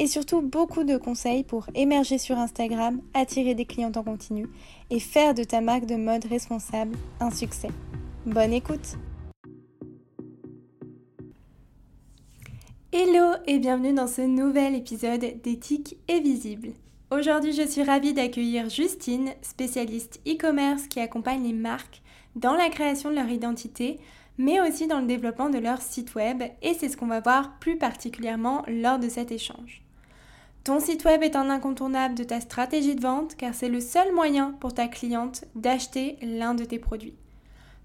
et surtout beaucoup de conseils pour émerger sur Instagram, attirer des clients en continu et faire de ta marque de mode responsable un succès. Bonne écoute Hello et bienvenue dans ce nouvel épisode d'Éthique et Visible. Aujourd'hui je suis ravie d'accueillir Justine, spécialiste e-commerce qui accompagne les marques dans la création de leur identité mais aussi dans le développement de leur site web et c'est ce qu'on va voir plus particulièrement lors de cet échange. Ton site web est un incontournable de ta stratégie de vente car c'est le seul moyen pour ta cliente d'acheter l'un de tes produits.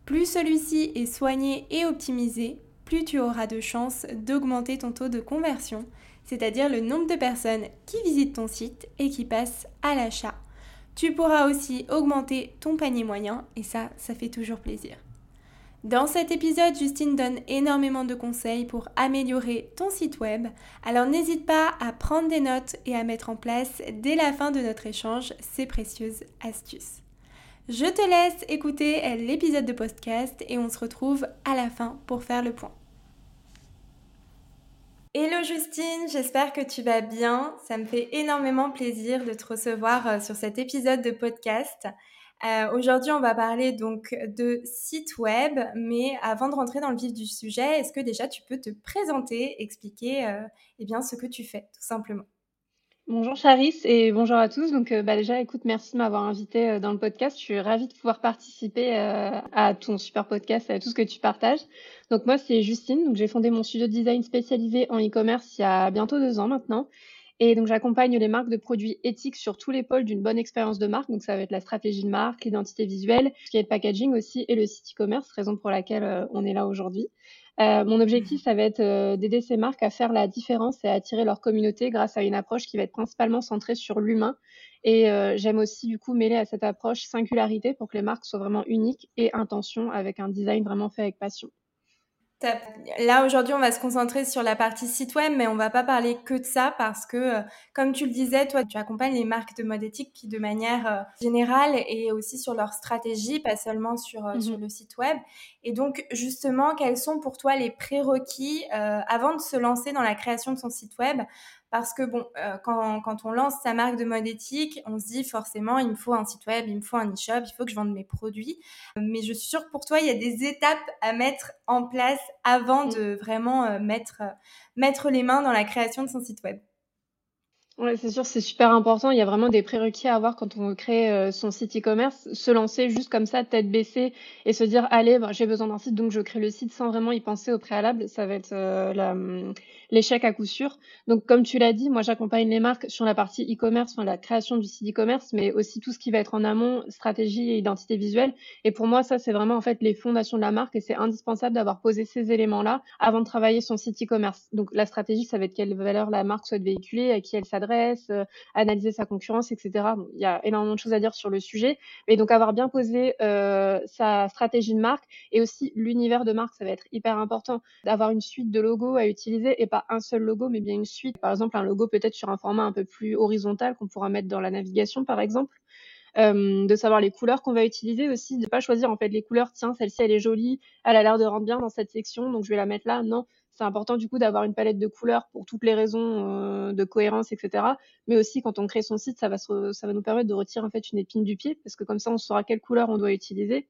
Plus celui-ci est soigné et optimisé, plus tu auras de chances d'augmenter ton taux de conversion, c'est-à-dire le nombre de personnes qui visitent ton site et qui passent à l'achat. Tu pourras aussi augmenter ton panier moyen et ça, ça fait toujours plaisir. Dans cet épisode, Justine donne énormément de conseils pour améliorer ton site web, alors n'hésite pas à prendre des notes et à mettre en place dès la fin de notre échange ces précieuses astuces. Je te laisse écouter l'épisode de podcast et on se retrouve à la fin pour faire le point. Hello Justine, j'espère que tu vas bien. Ça me fait énormément plaisir de te recevoir euh, sur cet épisode de podcast. Euh, aujourd'hui, on va parler donc de site web, mais avant de rentrer dans le vif du sujet, est-ce que déjà tu peux te présenter, expliquer euh, eh bien, ce que tu fais, tout simplement? Bonjour Charis et bonjour à tous. Donc euh, bah, déjà, écoute, merci de m'avoir invité dans le podcast. Je suis ravie de pouvoir participer à ton super podcast, à tout ce que tu partages. Donc moi, c'est Justine. Donc j'ai fondé mon studio de design spécialisé en e-commerce il y a bientôt deux ans maintenant. Et donc, j'accompagne les marques de produits éthiques sur tous les pôles d'une bonne expérience de marque. Donc, ça va être la stratégie de marque, l'identité visuelle, ce qui est le packaging aussi et le site e-commerce, raison pour laquelle euh, on est là aujourd'hui. Euh, mon objectif, ça va être euh, d'aider ces marques à faire la différence et à attirer leur communauté grâce à une approche qui va être principalement centrée sur l'humain. Et j'aime aussi, du coup, mêler à cette approche singularité pour que les marques soient vraiment uniques et intention avec un design vraiment fait avec passion. Là, aujourd'hui, on va se concentrer sur la partie site web, mais on va pas parler que de ça parce que, euh, comme tu le disais, toi, tu accompagnes les marques de mode éthique qui, de manière euh, générale et aussi sur leur stratégie, pas seulement sur, euh, sur mmh le site web. Et donc, justement, quels sont pour toi les prérequis avant de se lancer dans la création de son site web parce que bon, euh, quand, quand, on lance sa marque de mode éthique, on se dit forcément, il me faut un site web, il me faut un e-shop, il faut que je vende mes produits. Mais je suis sûre que pour toi, il y a des étapes à mettre en place avant de vraiment euh, mettre, euh, mettre les mains dans la création de son site web. Ouais, c'est sûr, c'est super important. Il y a vraiment des prérequis à avoir quand on veut créer son site e-commerce. Se lancer juste comme ça, tête baissée, et se dire, allez, ben, j'ai besoin d'un site, donc je crée le site sans vraiment y penser au préalable. Ça va être la, l'échec à coup sûr. Donc, comme tu l'as dit, moi, j'accompagne les marques sur la partie e-commerce, sur la création du site e-commerce, mais aussi tout ce qui va être en amont, stratégie et identité visuelle. Et pour moi, ça, c'est vraiment en fait les fondations de la marque et c'est indispensable d'avoir posé ces éléments-là avant de travailler son site e-commerce. Donc, la stratégie, ça va être quelle valeur la marque souhaite véhiculer, à qui elle s'adresse, euh, analyser sa concurrence, etc. il y a énormément de choses à dire sur le sujet. Mais donc, avoir bien posé euh, sa stratégie de marque et aussi l'univers de marque, ça va être hyper important d'avoir une suite de logos à utiliser et un seul logo, mais bien une suite. Par exemple, un logo peut-être sur un format un peu plus horizontal qu'on pourra mettre dans la navigation, par exemple. Euh, de savoir les couleurs qu'on va utiliser aussi, de pas choisir en fait les couleurs. Tiens, celle-ci elle est jolie, elle a l'air de rendre bien dans cette section, donc je vais la mettre là. Non, c'est important du coup d'avoir une palette de couleurs pour toutes les raisons euh, de cohérence, etc. Mais aussi quand on crée son site, ça va, ça va nous permettre de retirer en fait une épine du pied parce que comme ça on saura quelle couleur on doit utiliser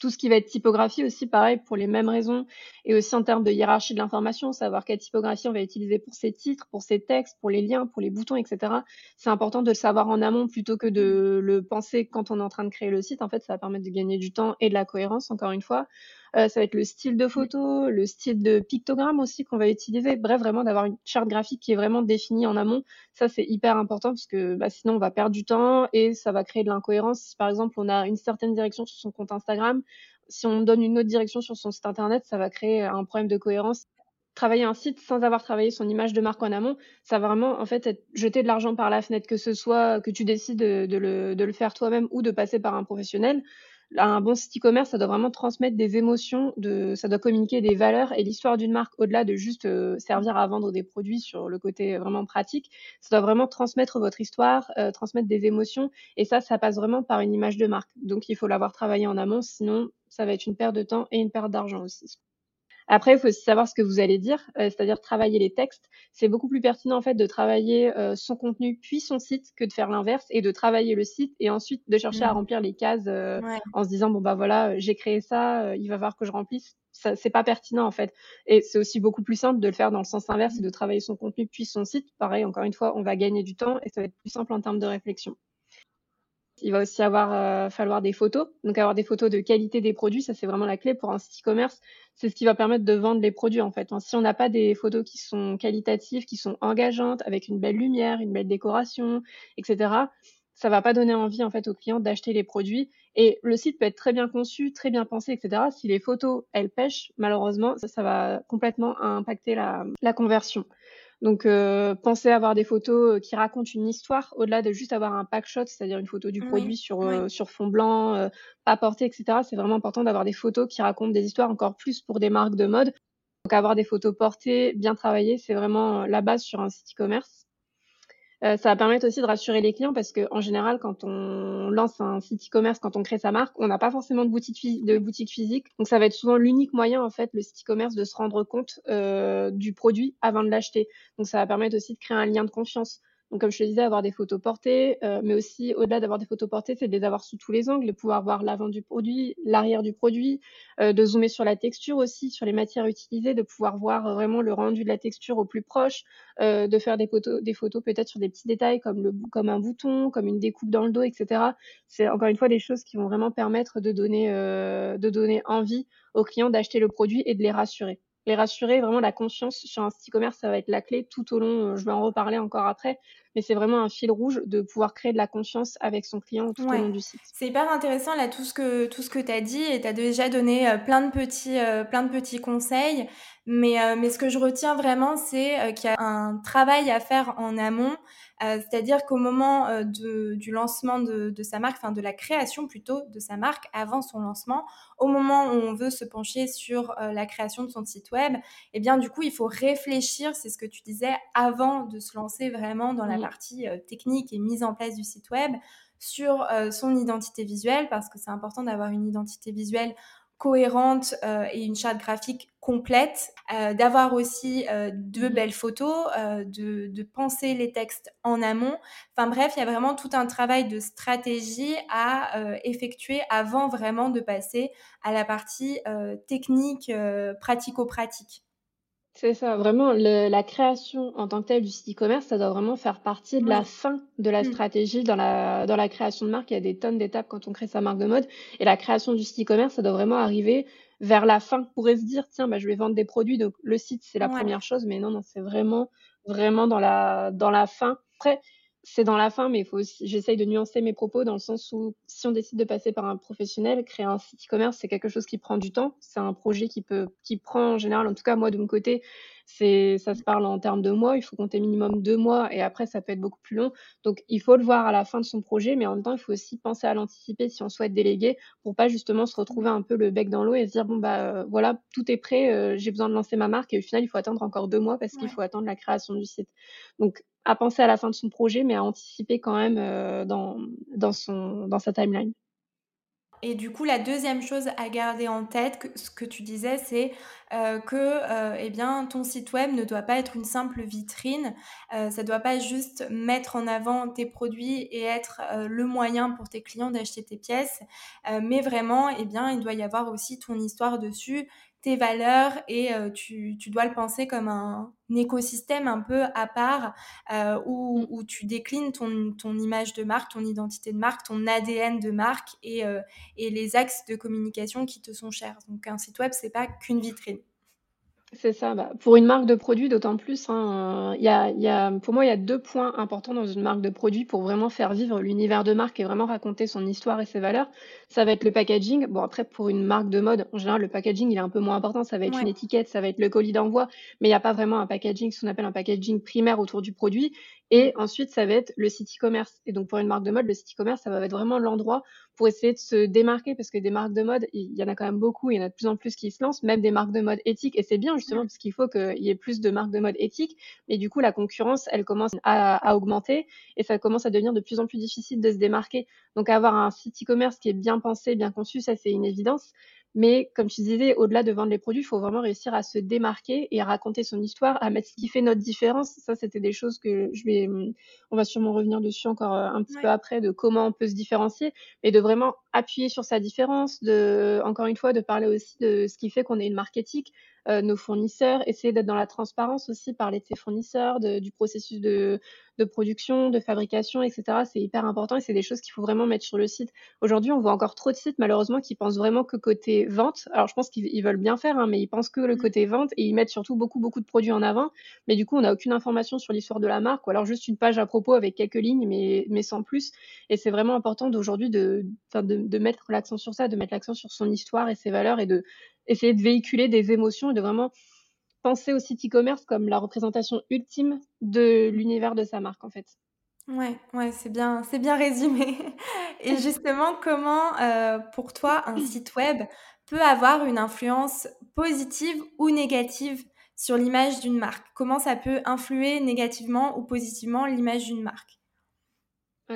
tout ce qui va être typographie aussi, pareil, pour les mêmes raisons, et aussi en termes de hiérarchie de l'information, savoir quelle typographie on va utiliser pour ses titres, pour ses textes, pour les liens, pour les boutons, etc. C'est important de le savoir en amont plutôt que de le penser quand on est en train de créer le site. En fait, ça va permettre de gagner du temps et de la cohérence, encore une fois. Euh, ça va être le style de photo, le style de pictogramme aussi qu'on va utiliser. Bref, vraiment d'avoir une charte graphique qui est vraiment définie en amont. Ça, c'est hyper important parce que bah, sinon, on va perdre du temps et ça va créer de l'incohérence. Si par exemple, on a une certaine direction sur son compte Instagram, si on donne une autre direction sur son site internet, ça va créer un problème de cohérence travailler un site sans avoir travaillé son image de marque en amont, ça va vraiment en fait être jeter de l'argent par la fenêtre, que ce soit que tu décides de, le, de le, faire toi-même ou de passer par un professionnel. Un bon site e-commerce, ça doit vraiment transmettre des émotions, ça doit communiquer des valeurs et l'histoire d'une marque, au-delà de juste euh, servir à vendre des produits sur le côté vraiment pratique, ça doit vraiment transmettre votre histoire, euh, transmettre des émotions. Et ça, ça passe vraiment par une image de marque. Donc, il faut l'avoir travaillé en amont, sinon, ça va être une perte de temps et une perte d'argent aussi. Après, il faut aussi savoir ce que vous allez dire, euh, c'est-à-dire travailler les textes. C'est beaucoup plus pertinent en fait de travailler euh, son contenu puis son site que de faire l'inverse et de travailler le site et ensuite de chercher à mmh. remplir les cases euh, en se disant bon bah voilà j'ai créé ça, il va falloir que je remplisse. Ça c'est pas pertinent en fait. Et c'est aussi beaucoup plus simple de le faire dans le sens inverse et de travailler son contenu puis son site. Pareil, encore une fois, on va gagner du temps et ça va être plus simple en termes de réflexion. Il va aussi avoir euh, falloir des photos. Donc avoir des photos de qualité des produits, ça c'est vraiment la clé pour un site e-commerce. C'est ce qui va permettre de vendre les produits en fait. Si on n'a pas des photos qui sont qualitatives, qui sont engageantes, avec une belle lumière, une belle décoration, etc., ça va pas donner envie en fait aux clients d'acheter les produits. Et le site peut être très bien conçu, très bien pensé, etc. Si les photos elles pêchent, malheureusement, ça, va complètement impacter la conversion. Donc, euh, pensez à avoir des photos euh, qui racontent une histoire au-delà de juste avoir un pack shot, c'est-à-dire une photo du produit sur, euh, sur fond blanc, pas porté, etc. C'est vraiment important d'avoir des photos qui racontent des histoires encore plus pour des marques de mode. Donc, avoir des photos portées, bien travaillées, c'est vraiment la base sur un site e-commerce. Euh, ça va permettre aussi de rassurer les clients parce que en général, quand on lance un site e-commerce, quand on crée sa marque, on n'a pas forcément de boutique, de physique. Donc ça va être souvent l'unique moyen en fait, le site e-commerce, de se rendre compte euh, du produit avant de l'acheter. Donc ça va permettre aussi de créer un lien de confiance. Comme je te disais, avoir des photos portées, euh, mais aussi au-delà d'avoir des photos portées, c'est de les avoir sous tous les angles, de pouvoir voir l'avant du produit, l'arrière du produit, euh, de zoomer sur la texture aussi, sur les matières utilisées, de pouvoir voir vraiment le rendu de la texture au plus proche, euh, de faire des photos, peut-être sur des petits détails comme un bouton, comme une découpe dans le dos, etc. C'est encore une fois des choses qui vont vraiment permettre de donner envie aux clients d'acheter le produit et de les rassurer les rassurer, vraiment la confiance sur un site e-commerce, ça va être la clé tout au long. Je vais en reparler encore après, mais c'est vraiment un fil rouge de pouvoir créer de la confiance avec son client tout au long du site. C'est hyper intéressant là tout ce que tout ce que tu as dit et tu as déjà donné euh, plein de petits euh, plein de petits conseils, mais euh, mais ce que je retiens vraiment c'est qu'il y a un travail à faire en amont euh, c'est-à-dire qu'au moment euh, du lancement de, sa marque, enfin de la création plutôt de sa marque avant son lancement, au moment où on veut se pencher sur euh, la création de son site web, eh bien du coup il faut réfléchir, c'est ce que tu disais, avant de se lancer vraiment dans la partie technique et mise en place du site web, sur son identité visuelle, parce que c'est important d'avoir une identité visuelle cohérente euh, et une charte graphique complète, euh, d'avoir aussi euh, de mhm. belles photos, de, de, penser les textes en amont. Enfin bref, il y a vraiment tout un travail de stratégie à effectuer avant vraiment de passer à la partie technique, pratico-pratique. C'est ça, vraiment, la création en tant que telle du site e-commerce, ça doit vraiment faire partie de la fin de la mmh. stratégie dans la, dans la création de marque. Il y a des tonnes d'étapes quand on crée sa marque de mode. Et la création du site e-commerce, ça doit vraiment arriver vers la fin. On pourrait se dire, tiens, bah, je vais vendre des produits, donc le site, c'est la première chose. Mais non, non, c'est vraiment, vraiment dans la, dans la fin. Après, c'est dans la fin, mais faut aussi, j'essaye de nuancer mes propos dans le sens où si on décide de passer par un professionnel, créer un site e-commerce, c'est quelque chose qui prend du temps. C'est un projet qui peut, qui prend en général, en tout cas moi de mon côté, c'est, ça se parle en termes de mois. Il faut compter minimum deux mois et après ça peut être beaucoup plus long. Donc il faut le voir à la fin de son projet, mais en même temps il faut aussi penser à l'anticiper si on souhaite déléguer pour pas justement se retrouver un peu le bec dans l'eau et se dire bon bah euh, voilà tout est prêt, euh, j'ai besoin de lancer ma marque et au final il faut attendre encore deux mois parce qu'il faut attendre la création du site. Donc à penser à la fin de son projet, mais à anticiper quand même euh, dans, dans, son, dans sa timeline. Et du coup, la deuxième chose à garder en tête, ce que tu disais, c'est euh, que euh, eh bien, ton site web ne doit pas être une simple vitrine. ça ne doit pas juste mettre en avant tes produits et être le moyen pour tes clients d'acheter tes pièces, mais vraiment, eh bien, il doit y avoir aussi ton histoire dessus, tes valeurs et euh, tu, tu, dois le penser comme un, écosystème un peu à part euh, où, mm. où, tu déclines ton, ton, image de marque, ton identité de marque, ton ADN de marque et, euh, et les axes de communication qui te sont chers. Donc un site web, c'est pas qu'une vitrine. C'est ça. Bah, pour une marque de produit, d'autant plus, hein, y a, y a, pour moi, il y a deux points importants dans une marque de produit pour vraiment faire vivre l'univers de marque et vraiment raconter son histoire et ses valeurs. Ça va être le packaging. Bon, après, pour une marque de mode, en général, le packaging, il est un peu moins important. Ça va être une étiquette, ça va être le colis d'envoi, mais il n'y a pas vraiment un packaging, ce qu'on appelle un packaging primaire autour du produit. Et ensuite, ça va être le site e-commerce. Et donc, pour une marque de mode, le site e-commerce, ça va être vraiment l'endroit pour essayer de se démarquer parce que des marques de mode, il y en a quand même beaucoup, il y en a de plus en plus qui se lancent, même des marques de mode éthiques. Et c'est bien justement parce qu'il faut qu'il y ait plus de marques de mode éthiques. Mais du coup, la concurrence, elle commence à, à, augmenter et ça commence à devenir de plus en plus difficile de se démarquer. Donc, avoir un site e-commerce qui est bien pensé, bien conçu, ça c'est une évidence. Mais comme tu disais, au-delà de vendre les produits, il faut vraiment réussir à se démarquer et à raconter son histoire, à mettre ce qui fait notre différence. Ça, c'était des choses que je vais, on va sûrement revenir dessus encore euh, un petit peu après, de comment on peut se différencier, mais de vraiment appuyer sur sa différence, de, encore une fois, de parler aussi de ce qui fait qu'on est une marque éthique, euh, nos fournisseurs, essayer d'être dans la transparence aussi, parler de ses fournisseurs, de, du processus de, de production, de fabrication, etc. C'est hyper important et c'est des choses qu'il faut vraiment mettre sur le site. Aujourd'hui, on voit encore trop de sites malheureusement qui pensent vraiment que côté vente. Alors je pense qu'ils veulent bien faire, hein, mais ils pensent que le mmh. côté vente et ils mettent surtout beaucoup beaucoup de produits en avant. Mais du coup, on n'a aucune information sur l'histoire de la marque ou alors juste une page à propos avec quelques lignes, mais mais sans plus. Et c'est vraiment important d'aujourd'hui de, de, de mettre l'accent sur ça, de mettre l'accent sur son histoire et ses valeurs et de essayer de véhiculer des émotions et de vraiment penser au site e-commerce comme la représentation ultime de l'univers de sa marque en fait. Ouais, ouais, c'est bien, c'est bien résumé. Et justement, comment euh, pour toi un site web peut avoir une influence positive ou négative sur l'image d'une marque? Comment ça peut influer négativement ou positivement l'image d'une marque?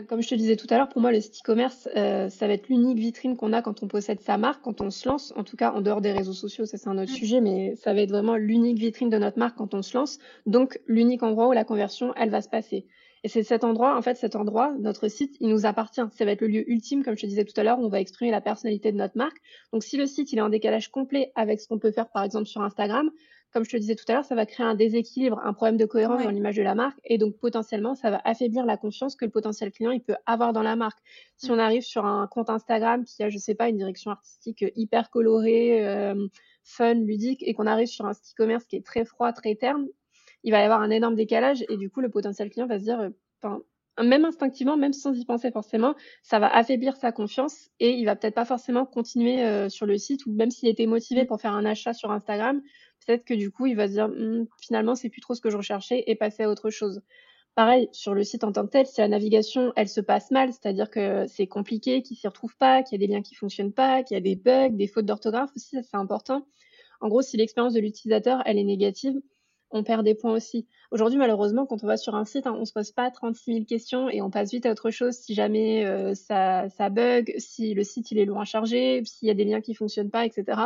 Comme je te disais tout à l'heure, pour moi, le site e-commerce, euh, ça va être l'unique vitrine qu'on a quand on possède sa marque, quand on se lance. En tout cas, en dehors des réseaux sociaux, ça c'est un autre mmh. sujet, mais ça va être vraiment l'unique vitrine de notre marque quand on se lance. Donc, l'unique endroit où la conversion, elle va se passer. Et c'est cet endroit, en fait, cet endroit, notre site, il nous appartient. Ça va être le lieu ultime, comme je te disais tout à l'heure, où on va exprimer la personnalité de notre marque. Donc, si le site, il est en décalage complet avec ce qu'on peut faire, par exemple, sur Instagram, comme je te disais tout à l'heure, ça va créer un déséquilibre, un problème de cohérence dans l'image de la marque. Et donc, potentiellement, ça va affaiblir la confiance que le potentiel client il peut avoir dans la marque. Si on arrive sur un compte Instagram qui a, je sais pas, une direction artistique hyper colorée, euh, fun, ludique, et qu'on arrive sur un site e-commerce qui est très froid, très terne, il va y avoir un énorme décalage. Et du coup, le potentiel client va se dire, euh, même instinctivement, même sans y penser forcément, ça va affaiblir sa confiance et il va peut-être pas forcément continuer euh, sur le site ou même s'il était motivé pour faire un achat sur Instagram, peut-être que du coup, il va se dire «Mmh, finalement, c'est plus trop ce que je recherchais et passer à autre chose. Pareil, sur le site en tant que tel, si la navigation, elle se passe mal, c'est-à-dire que c'est compliqué, qu'il s'y retrouve pas, qu'il y a des liens qui fonctionnent pas, qu'il y a des bugs, des fautes d'orthographe aussi, ça c'est important. En gros, si l'expérience de l'utilisateur, elle est négative, on perd des points aussi. Aujourd'hui, malheureusement, quand on va sur un site, hein, on se pose pas 36 000 questions et on passe vite à autre chose si jamais euh, ça, ça bug, si le site il est loin chargé, s'il y a des liens qui fonctionnent pas, etc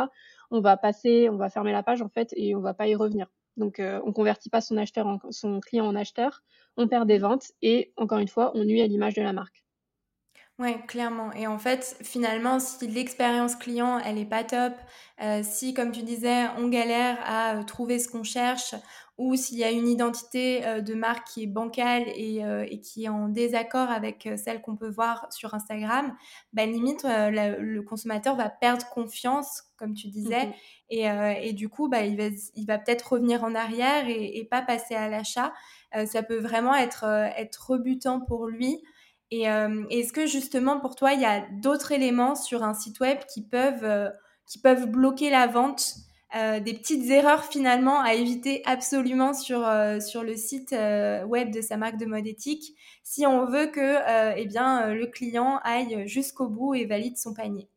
on va passer, on va fermer la page en fait et on va pas y revenir. Donc on euh, on convertit pas son acheteur, en, son client en acheteur, on perd des ventes et encore une fois, on nuit à l'image de la marque. Ouais, clairement. Et en fait, finalement, si l'expérience client, elle est pas top, euh, si, comme tu disais, on galère à euh, trouver ce qu'on cherche, ou s'il y a une identité euh, de marque qui est bancale et, euh, et qui est en désaccord avec euh, celle qu'on peut voir sur Instagram, bah, limite, le consommateur va perdre confiance, comme tu disais, mmh et, et, du coup, bah, il va, il va peut-être revenir en arrière et, et pas passer à l'achat. ça peut vraiment être, être rebutant pour lui. Et est-ce que justement, pour toi, il y a d'autres éléments sur un site web qui peuvent, qui peuvent bloquer la vente euh, des petites erreurs finalement à éviter absolument sur, euh, le site euh, web de sa marque de mode éthique si on veut que eh le client aille jusqu'au bout et valide son panier.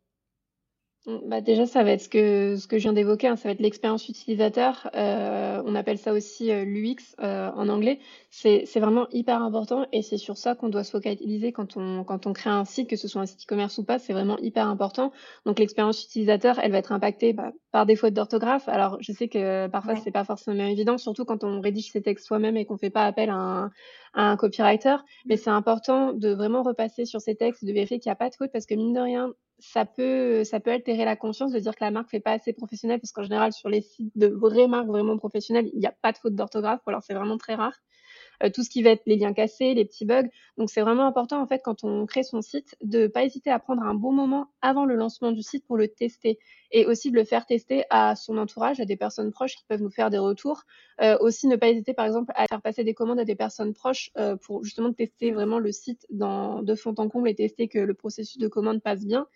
Mmh, bah déjà, ça va être ce que, ce que je viens d'évoquer, hein, ça va être l'expérience utilisateur. Euh, on appelle ça aussi euh, l'UX euh, en anglais. C'est, vraiment hyper important et c'est sur ça qu'on doit se focaliser quand on, quand on crée un site, que ce soit un site e-commerce ou pas, c'est vraiment hyper important. Donc l'expérience utilisateur, elle va être impactée bah, par des fautes d'orthographe. Alors je sais que parfois c'est pas forcément évident, surtout quand on rédige ses textes soi-même et qu'on fait pas appel à un, à un copywriter. Mais c'est important de vraiment repasser sur ces textes, de vérifier qu'il n'y a pas de faute parce que mine de rien, ça peut, ça peut altérer la conscience de dire que la marque fait pas assez professionnelle parce qu'en général, sur les sites de vraies marques vraiment professionnelles, il n'y a pas de faute d'orthographe ou alors c'est vraiment très rare. Euh, tout ce qui va être les liens cassés, les petits bugs. Donc c'est vraiment important en fait quand on crée son site de pas hésiter à prendre un bon moment avant le lancement du site pour le tester et aussi de le faire tester à son entourage, à des personnes proches qui peuvent nous faire des retours. Euh, aussi ne pas hésiter par exemple à faire passer des commandes à des personnes proches euh, pour justement tester vraiment le site dans, de fond en comble et tester que le processus de commande passe bien.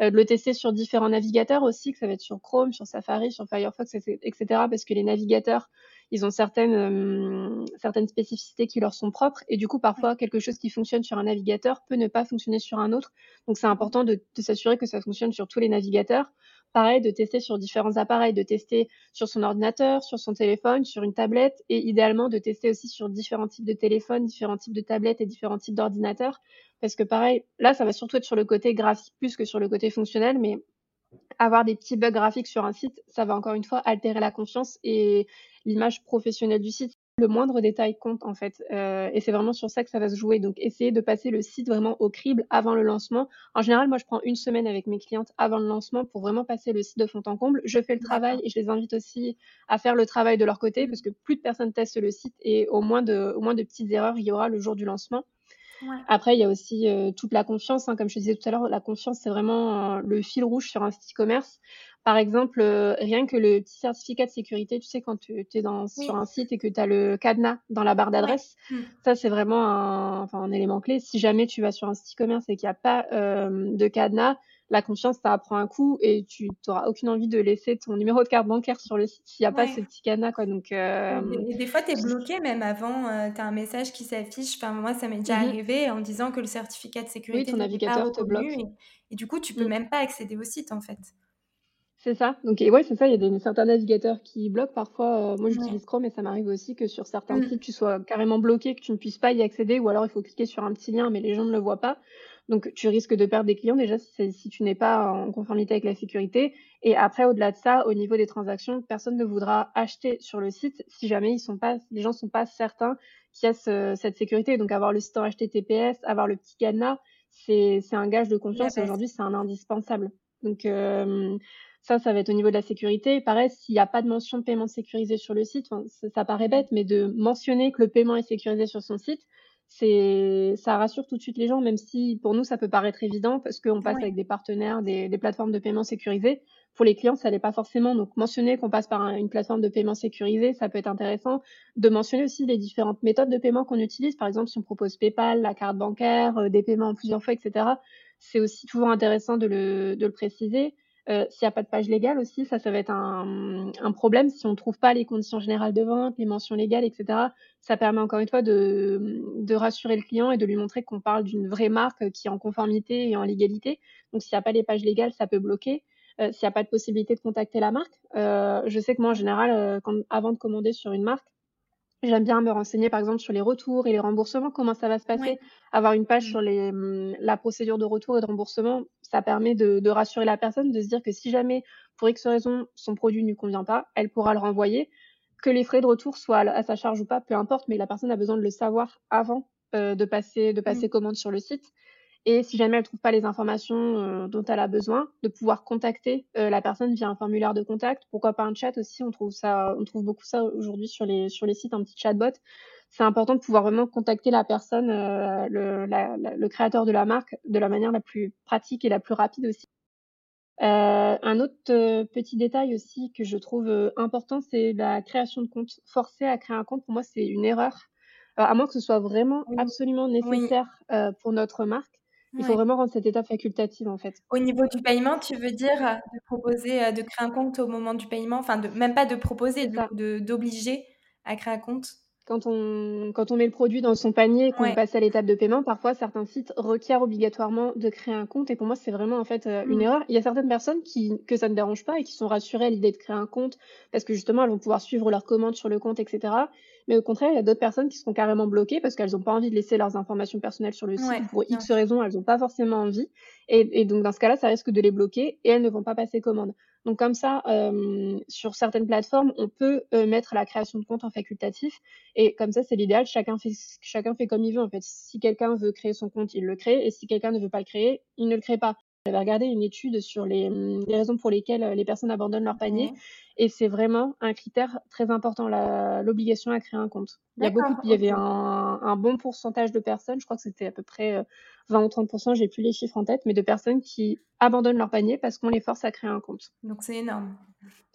Euh, de le tester sur différents navigateurs aussi, que ça va être sur Chrome, sur Safari, sur Firefox, etc. Parce que les navigateurs, ils ont certaines, certaines spécificités qui leur sont propres et du coup, parfois, quelque chose qui fonctionne sur un navigateur peut ne pas fonctionner sur un autre. Donc, c'est important de, de s'assurer que ça fonctionne sur tous les navigateurs. Pareil, de tester sur différents appareils, de tester sur son ordinateur, sur son téléphone, sur une tablette et idéalement de tester aussi sur différents types de téléphones, différents types de tablettes et différents types d'ordinateurs. Parce que pareil, là, ça va surtout être sur le côté graphique plus que sur le côté fonctionnel, mais avoir des petits bugs graphiques sur un site, ça va encore une fois altérer la confiance et l'image professionnelle du site. Le moindre détail compte en fait, euh, et c'est vraiment sur ça que ça va se jouer. Donc, essayez de passer le site vraiment au crible avant le lancement. En général, moi, je prends une semaine avec mes clientes avant le lancement pour vraiment passer le site de fond en comble. Je fais le travail et je les invite aussi à faire le travail de leur côté parce que plus de personnes testent le site et au moins de, au moins de petites erreurs il y aura le jour du lancement. Après, il y a aussi euh, toute la confiance. Hein. Comme je te disais tout à l'heure, la confiance, c'est vraiment euh, le fil rouge sur un site e-commerce. Par exemple, euh, rien que le petit certificat de sécurité, tu sais, quand tu es dans, sur un site et que tu as le cadenas dans la barre d'adresse, mmh. ça, c'est vraiment un, enfin, un élément clé. Si jamais tu vas sur un site e-commerce et qu'il n'y a pas de cadenas, la confiance, ça prend un coup et tu n'auras aucune envie de laisser ton numéro de carte bancaire sur le site s'il n'y a pas ce petit. Quoi. Donc, euh, des fois, tu es bloqué même avant, euh, tu as un message qui s'affiche. Enfin, moi, ça m'est déjà mmh arrivé en disant que le certificat de sécurité oui, ton navigateur te bloque. Et, du coup, tu peux mmh. même pas accéder au site en fait. C'est ça. Donc, et ouais, c'est ça. Il y a des, certains navigateurs qui bloquent. Parfois, euh, moi, j'utilise Chrome et ça m'arrive aussi que sur certains mmh. sites, tu sois carrément bloqué, que tu ne puisses pas y accéder ou alors il faut cliquer sur un petit lien, mais les gens ne le voient pas. Donc, tu risques de perdre des clients déjà si, si tu n'es pas en conformité avec la sécurité. Et après, au-delà de ça, au niveau des transactions, personne ne voudra acheter sur le site si jamais ils sont pas, les gens ne sont pas certains qu'il y a cette sécurité. Donc, avoir le site en HTTPS, avoir le petit cadenas, c'est un gage de confiance. Et aujourd'hui, c'est un indispensable. Donc, euh, ça, ça va être au niveau de la sécurité. Pareil, s'il n'y a pas de mention de paiement sécurisé sur le site, ça, ça, paraît bête, mais de mentionner que le paiement est sécurisé sur son site, c'est ça rassure tout de suite les gens, même si pour nous ça peut paraître évident parce qu'on passe avec des partenaires, des, des, plateformes de paiement sécurisées. Pour les clients, ça l'est pas forcément. Donc mentionner qu'on passe par une plateforme de paiement sécurisée, ça peut être intéressant. De mentionner aussi les différentes méthodes de paiement qu'on utilise. Par exemple, si on propose PayPal, la carte bancaire, euh, des paiements en plusieurs fois, etc. C'est aussi toujours intéressant de le, de le préciser. Euh, s'il n'y a pas de page légale aussi, ça, ça va être un, un problème. Si on ne trouve pas les conditions générales de vente, les mentions légales, etc., ça permet encore une fois de, de rassurer le client et de lui montrer qu'on parle d'une vraie marque qui est en conformité et en légalité. Donc, s'il n'y a pas les pages légales, ça peut bloquer. Euh, s'il n'y a pas de possibilité de contacter la marque, euh, je sais que moi, en général, euh, quand, avant de commander sur une marque, J'aime bien me renseigner, par exemple, sur les retours et les remboursements, comment ça va se passer. Avoir une page mmh. sur les, hum, la procédure de retour et de remboursement, ça permet de, de, rassurer la personne, de se dire que si jamais, pour X raison, son produit ne lui convient pas, elle pourra le renvoyer. Que les frais de retour soient à sa charge ou pas, peu importe, mais la personne a besoin de le savoir avant euh, de passer, de passer mmh. commande sur le site. Et si jamais elle trouve pas les informations euh, dont elle a besoin, de pouvoir contacter euh, la personne via un formulaire de contact. Pourquoi pas un chat aussi On trouve ça, on trouve beaucoup ça aujourd'hui sur les sur les sites, un petit chatbot. C'est important de pouvoir vraiment contacter la personne, euh, le, la, le créateur de la marque, de la manière la plus pratique et la plus rapide aussi. un autre petit détail aussi que je trouve important, c'est la création de compte. Forcer à créer un compte, pour moi, c'est une erreur. à moins que ce soit vraiment absolument nécessaire pour notre marque. Il faut vraiment rendre cette étape facultative, en fait. Au niveau du paiement, tu veux dire, euh, de proposer, euh, de créer un compte au moment du paiement? Enfin, de même pas de proposer, de d'obliger à créer un compte? Quand on quand on met le produit dans son panier et qu'on passe à l'étape de paiement, parfois certains sites requièrent obligatoirement de créer un compte et pour moi, c'est vraiment, en fait, euh, une mmh. erreur. Il y a certaines personnes qui que ça ne dérange pas et qui sont rassurées à l'idée de créer un compte parce que justement, elles vont pouvoir suivre leurs commandes sur le compte etc. Mais au contraire, il y a d'autres personnes qui seront carrément bloquées parce qu'elles n'ont pas envie de laisser leurs informations personnelles sur le site. Pour X raisons, elles n'ont pas forcément envie. Et, et, donc, dans ce cas-là, ça risque de les bloquer et elles ne vont pas passer commande. Donc, comme ça, euh, sur certaines plateformes, on peut euh, mettre la création de compte en facultatif. Et comme ça, c'est l'idéal. Chacun fait, chacun fait comme il veut. En fait, si quelqu'un veut créer son compte, il le crée. Et si quelqu'un ne veut pas le créer, il ne le crée pas. J'avais regardé une étude sur les, les, raisons pour lesquelles les personnes abandonnent leur panier. Et c'est vraiment un critère très important, l'obligation à créer un compte. Il y, a beaucoup, il y avait un, un, bon pourcentage de personnes, je crois que c'était à peu près 20 euh, ou 30%, j'ai plus les chiffres en tête, mais de personnes qui abandonnent leur panier parce qu'on les force à créer un compte. Donc c'est énorme.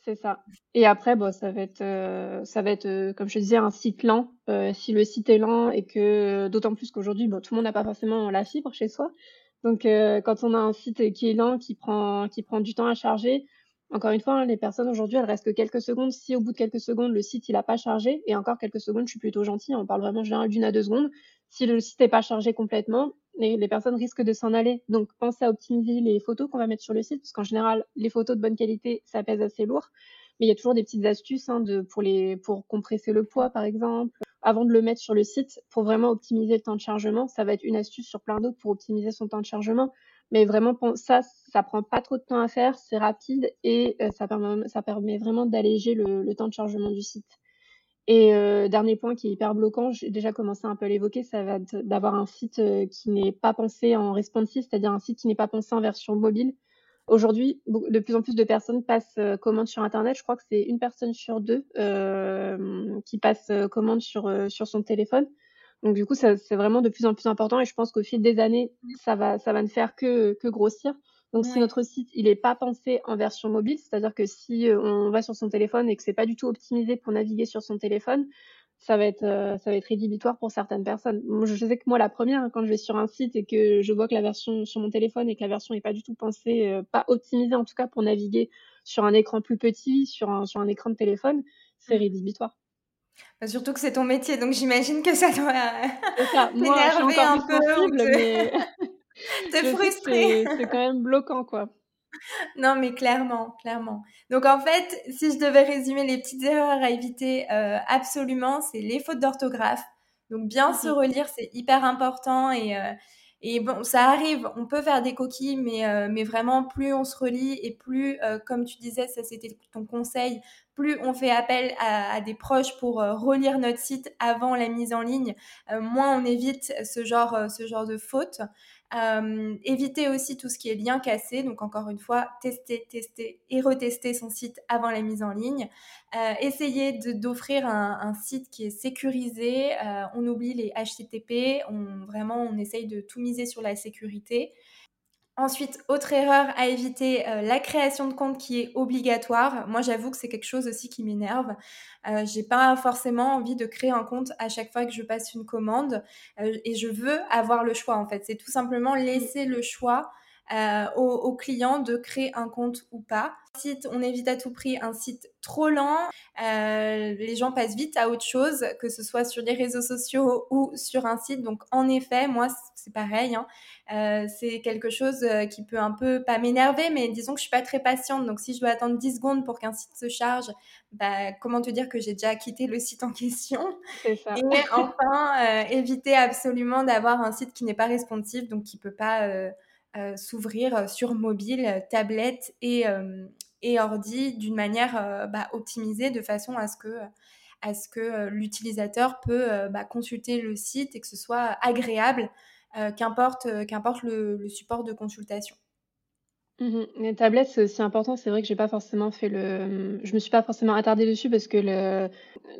C'est ça. Et après, bon, ça va être, euh, ça va être, euh, comme je te disais, un site lent. si le site est lent et que, d'autant plus qu'aujourd'hui, bon, tout le monde n'a pas forcément la fibre chez soi. Donc, quand on a un site qui est lent, qui prend, qui prend du temps à charger, Encore une fois, hein, les personnes aujourd'hui, elles restent que quelques secondes. Si au bout de quelques secondes, le site il a pas chargé, et encore quelques secondes, je suis plutôt gentille, on parle vraiment général d'une à deux secondes. Si le site n'est pas chargé complètement, les, les personnes risquent de s'en aller. Donc, pensez à optimiser les photos qu'on va mettre sur le site, parce qu'en général, les photos de bonne qualité, ça pèse assez lourd. Mais il y a toujours des petites astuces hein, de, pour, les, pour compresser le poids, par exemple, avant de le mettre sur le site, pour vraiment optimiser le temps de chargement. Ça va être une astuce sur plein d'autres pour optimiser son temps de chargement. Mais vraiment, ça, ça prend pas trop de temps à faire, c'est rapide et euh, ça, permet, vraiment d'alléger le, le, temps de chargement du site. Et euh, dernier point qui est hyper bloquant, j'ai déjà commencé un peu à l'évoquer, ça va être d'avoir un site euh, qui n'est pas pensé en responsive, c'est-à-dire un site qui n'est pas pensé en version mobile. Aujourd'hui, de plus en plus de personnes passent euh, commande sur Internet. Je crois que c'est une personne sur deux euh, qui passe euh, commande sur, sur son téléphone. Donc du coup, c'est vraiment de plus en plus important et je pense qu'au fil des années, ça va, ça va ne faire que, que grossir. Donc ouais. si notre site il n'est pas pensé en version mobile, c'est-à-dire que si on va sur son téléphone et que c'est pas du tout optimisé pour naviguer sur son téléphone, ça va être euh, ça va être rédhibitoire pour certaines personnes. Je sais que moi la première hein, quand je vais sur un site et que je vois que la version sur mon téléphone et que la version n'est pas du tout pensée, euh, pas optimisée en tout cas pour naviguer sur un écran plus petit, sur un sur un écran de téléphone, c'est mmh. rédhibitoire. Bah, surtout que c'est ton métier, donc j'imagine que ça doit t'énerver un peu, sensible, mais... te frustrer. C'est quand même bloquant, quoi. Non, mais clairement, clairement. Donc en fait, si je devais résumer les petites erreurs à éviter euh, absolument, c'est les fautes d'orthographe. Donc bien se relire, c'est hyper important et euh, et bon, ça arrive, on peut faire des coquilles, mais, euh, mais vraiment, plus on se relie et plus, comme tu disais, ça c'était ton conseil, plus on fait appel à, à des proches pour relire notre site avant la mise en ligne, moins on évite ce genre, ce genre de fautes. Éviter aussi tout ce qui est lien cassé, donc encore une fois, tester, tester et retester son site avant la mise en ligne. essayer d'offrir un, site qui est sécurisé. on oublie les HTTP, on, vraiment on essaye de tout miser sur la sécurité. Ensuite, autre erreur à éviter, euh, la création de compte qui est obligatoire. Moi, j'avoue que c'est quelque chose aussi qui m'énerve. Euh, j'ai pas forcément envie de créer un compte à chaque fois que je passe une commande euh, et je veux avoir le choix en fait. C'est tout simplement laisser le choix euh, aux, aux, clients de créer un compte ou pas. Site, on évite à tout prix un site trop lent. Euh, les gens passent vite à autre chose, que ce soit sur les réseaux sociaux ou sur un site. Donc en effet, moi c'est pareil. Hein. Euh, c'est quelque chose euh, qui peut un peu pas m'énerver, mais disons que je suis pas très patiente. Donc si je dois attendre 10 secondes pour qu'un site se charge, bah, comment te dire que j'ai déjà quitté le site en question? Ça. Et enfin, éviter absolument d'avoir un site qui n'est pas responsive, donc qui peut pas s'ouvrir sur mobile, tablette et, euh, et ordi d'une manière euh, bah, optimisée de façon à ce que, à ce que l'utilisateur peut bah, consulter le site et que ce soit agréable, qu'importe qu'importe le, support de consultation. Mmh Les tablettes, c'est aussi important. C'est vrai que j'ai pas forcément fait le, je me suis pas forcément attardée dessus parce que le,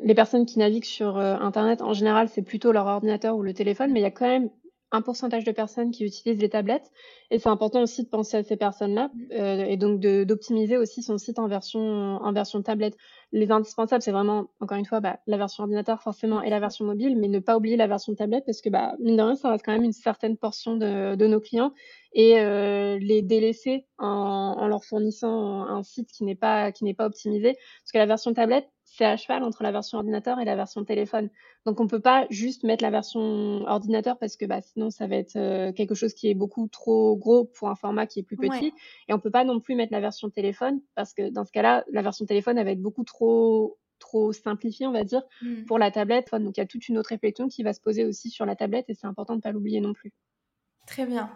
les personnes qui naviguent sur Internet, en général, c'est plutôt leur ordinateur ou le téléphone, mais il y a quand même un pourcentage de personnes qui utilisent les tablettes. Et c'est important aussi de penser à ces personnes-là euh, et donc d'optimiser aussi son site en version en version tablette. Les indispensables, c'est vraiment encore une fois bah, la version ordinateur forcément et la version mobile, mais ne pas oublier la version tablette parce que bah, mine de rien, ça reste quand même une certaine portion de, de nos clients. Et euh, les délaisser en, en, leur fournissant un site qui n'est pas qui n'est pas optimisé. Parce que la version tablette c'est à cheval entre la version ordinateur et la version téléphone. Donc on peut pas juste mettre la version ordinateur parce que bah, sinon ça va être euh, quelque chose qui est beaucoup trop gros pour un format qui est plus petit. Ouais. Et on peut pas non plus mettre la version téléphone parce que dans ce cas-là, la version téléphone elle va être beaucoup trop trop simplifiée, on va dire, mmh. pour la tablette. Donc il y a toute une autre réflexion qui va se poser aussi sur la tablette et c'est important de pas l'oublier non plus. Très bien.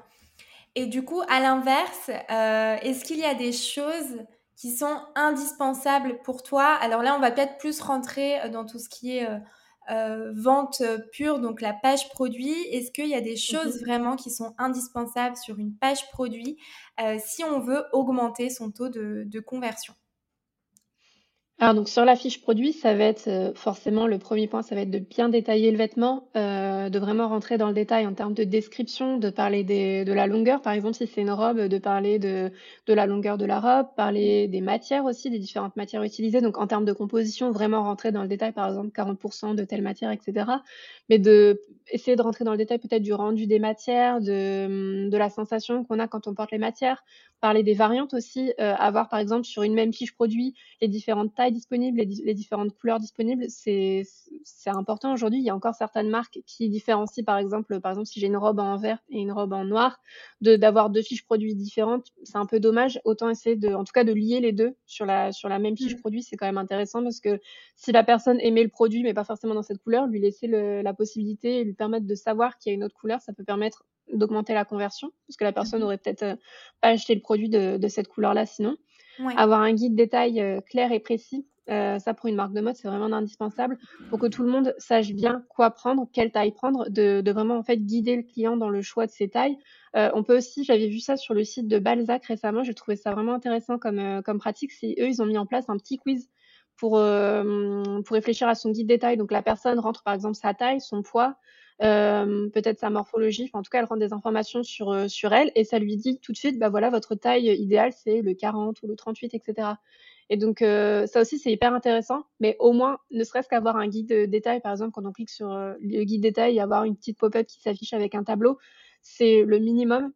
Et du coup, à l'inverse, euh, est-ce qu'il y a des choses qui sont indispensables pour toi Alors là, on va peut-être plus rentrer euh, dans tout ce qui est euh, euh, vente pure, donc la page produit. Est-ce qu'il y a des choses mmh. vraiment qui sont indispensables sur une page produit euh, si on veut augmenter son taux de, de conversion? Alors sur la fiche produit, ça va être euh, forcément le premier point, ça va être de bien détailler le vêtement, euh, de vraiment rentrer dans le détail en termes de description, de parler de la longueur, par exemple si c'est une robe, de parler de, la longueur de la robe, parler des matières aussi, des différentes matières utilisées. Donc en termes de composition, vraiment rentrer dans le détail, par exemple 40% de telle matière, etc. Mais de essayer de rentrer dans le détail peut-être du rendu des matières, de la sensation qu'on a quand on porte les matières. Parler des variantes aussi, euh, avoir par exemple sur une même fiche produit les différentes tailles disponibles, les, différentes couleurs disponibles, c'est important aujourd'hui. Il y a encore certaines marques qui différencient par exemple, par exemple si j'ai une robe en vert et une robe en noir, d'avoir deux fiches produits différentes, c'est un peu dommage. Autant essayer de, en tout cas, de lier les deux sur la sur la même fiche mmh. produit, c'est quand même intéressant parce que si la personne aimait le produit mais pas forcément dans cette couleur, lui laisser la possibilité et lui permettre de savoir qu'il y a une autre couleur, ça peut permettre d'augmenter la conversion, parce que la personne mmh aurait peut-être euh, pas acheté le produit de, cette couleur-là sinon. Avoir un guide détail euh, clair et précis, euh, ça pour une marque de mode, c'est vraiment indispensable pour que tout le monde sache bien quoi prendre, quelle taille prendre, de, vraiment en fait guider le client dans le choix de ses tailles. on peut aussi, j'avais vu ça sur le site de Balzac récemment, j'ai trouvé ça vraiment intéressant comme, comme pratique. Si eux, ils ont mis en place un petit quiz pour, pour réfléchir à son guide détail. Donc la personne rentre par exemple sa taille, son poids, euh, peut-être sa morphologie. en tout cas, elle rend des informations sur, euh, sur elle et ça lui dit tout de suite, bah voilà, votre taille idéale, c'est le 40 ou le 38, etc. Et donc, euh, ça aussi, c'est hyper intéressant. Mais au moins, ne serait-ce qu'avoir un guide détail, par exemple, quand on clique sur le guide détail et avoir une petite pop-up qui s'affiche avec un tableau, c'est le minimum.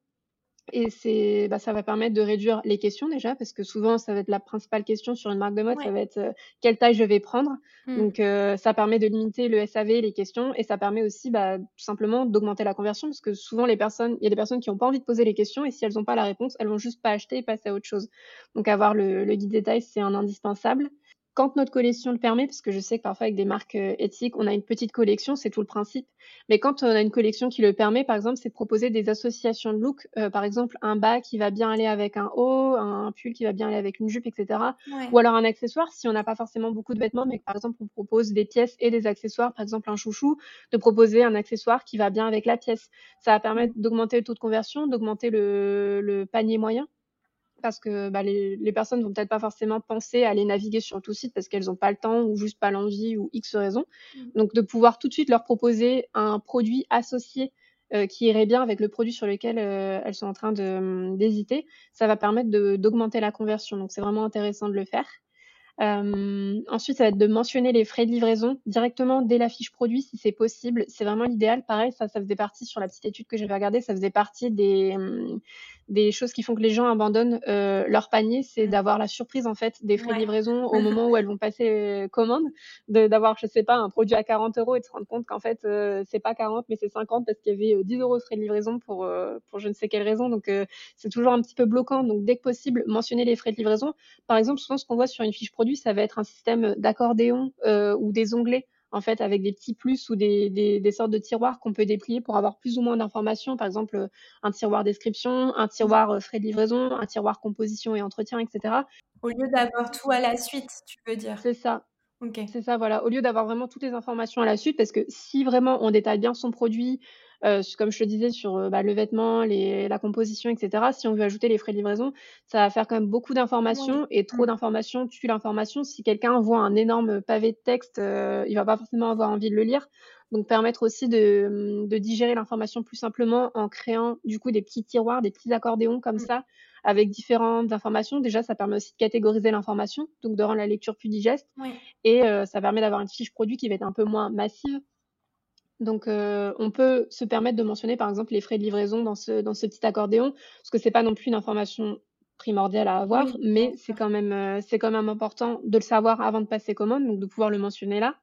Et c'est, bah, ça va permettre de réduire les questions déjà, parce que souvent, ça va être la principale question sur une marque de mode, ça va être quelle taille je vais prendre. Mmh. Donc, ça permet de limiter le SAV, les questions, et ça permet aussi bah, tout simplement d'augmenter la conversion, parce que souvent, les personnes, il y a des personnes qui n'ont pas envie de poser les questions, et si elles n'ont pas la réponse, elles vont juste pas acheter et passer à autre chose. Donc, avoir le, le guide détail, c'est un indispensable quand notre collection le permet, parce que je sais que parfois avec des marques euh, éthiques, on a une petite collection, c'est tout le principe. Mais quand on a une collection qui le permet, par exemple, c'est de proposer des associations de looks. Euh, par exemple, un bas qui va bien aller avec un haut, un pull qui va bien aller avec une jupe, etc. Ou alors un accessoire, si on n'a pas forcément beaucoup de vêtements, mais par exemple, on propose des pièces et des accessoires, par exemple un chouchou, de proposer un accessoire qui va bien avec la pièce. Ça va permettre d'augmenter le taux de conversion, d'augmenter le panier moyen parce que bah, les, les, personnes vont peut-être pas forcément penser à aller naviguer sur tout site parce qu'elles n'ont pas le temps ou juste pas l'envie ou X raison. Mmh. Donc de pouvoir tout de suite leur proposer un produit associé euh, qui irait bien avec le produit sur lequel euh, elles sont en train hum, d'hésiter, ça va permettre d'augmenter la conversion. Donc c'est vraiment intéressant de le faire. Euh, ensuite, ça va être de mentionner les frais de livraison directement dès la fiche produit si c'est possible. C'est vraiment l'idéal. Pareil, ça, ça faisait partie sur la petite étude que j'avais regardée, ça faisait partie des, hum, des choses qui font que les gens abandonnent euh, leur panier, c'est mmh. d'avoir la surprise en fait des frais de livraison au moment où elles vont passer euh, commande, d'avoir je sais pas un produit à 40 euros et de se rendre compte qu'en fait euh, c'est pas 40 mais c'est 50 parce qu'il y avait 10 euros de frais de livraison pour pour je ne sais quelle raison donc c'est toujours un petit peu bloquant donc dès que possible mentionner les frais de livraison. Par exemple souvent ce qu'on voit sur une fiche produit ça va être un système d'accordéon ou des onglets en fait, avec des petits plus ou des, des, sortes de tiroirs qu'on peut déplier pour avoir plus ou moins d'informations. Par exemple, un tiroir description, un tiroir euh, frais de livraison, un tiroir composition et entretien, etc. Au lieu d'avoir tout à la suite, tu veux dire. C'est ça. C'est ça, voilà. Au lieu d'avoir vraiment toutes les informations à la suite, parce que si vraiment on détaille bien son produit, euh, comme je te disais sur euh, bah, le vêtement, les, la composition, etc. Si on veut ajouter les frais de livraison, ça va faire quand même beaucoup d'informations et trop mmh. d'informations tue l'information. Si quelqu'un voit un énorme pavé de texte, euh, il va pas forcément avoir envie de le lire. Donc permettre aussi de, de digérer l'information plus simplement en créant du coup des petits tiroirs, des petits accordéons comme mmh. ça avec différentes informations. Déjà, ça permet aussi de catégoriser l'information, donc de rendre la lecture plus digeste. Et ça permet d'avoir une fiche produit qui va être un peu moins massive donc, euh, on peut se permettre de mentionner, par exemple, les frais de livraison dans ce, dans ce petit accordéon, parce que c'est pas non plus une information primordiale à avoir, mais c'est quand même, euh, c'est quand même important de le savoir avant de passer commande, donc de pouvoir le mentionner là.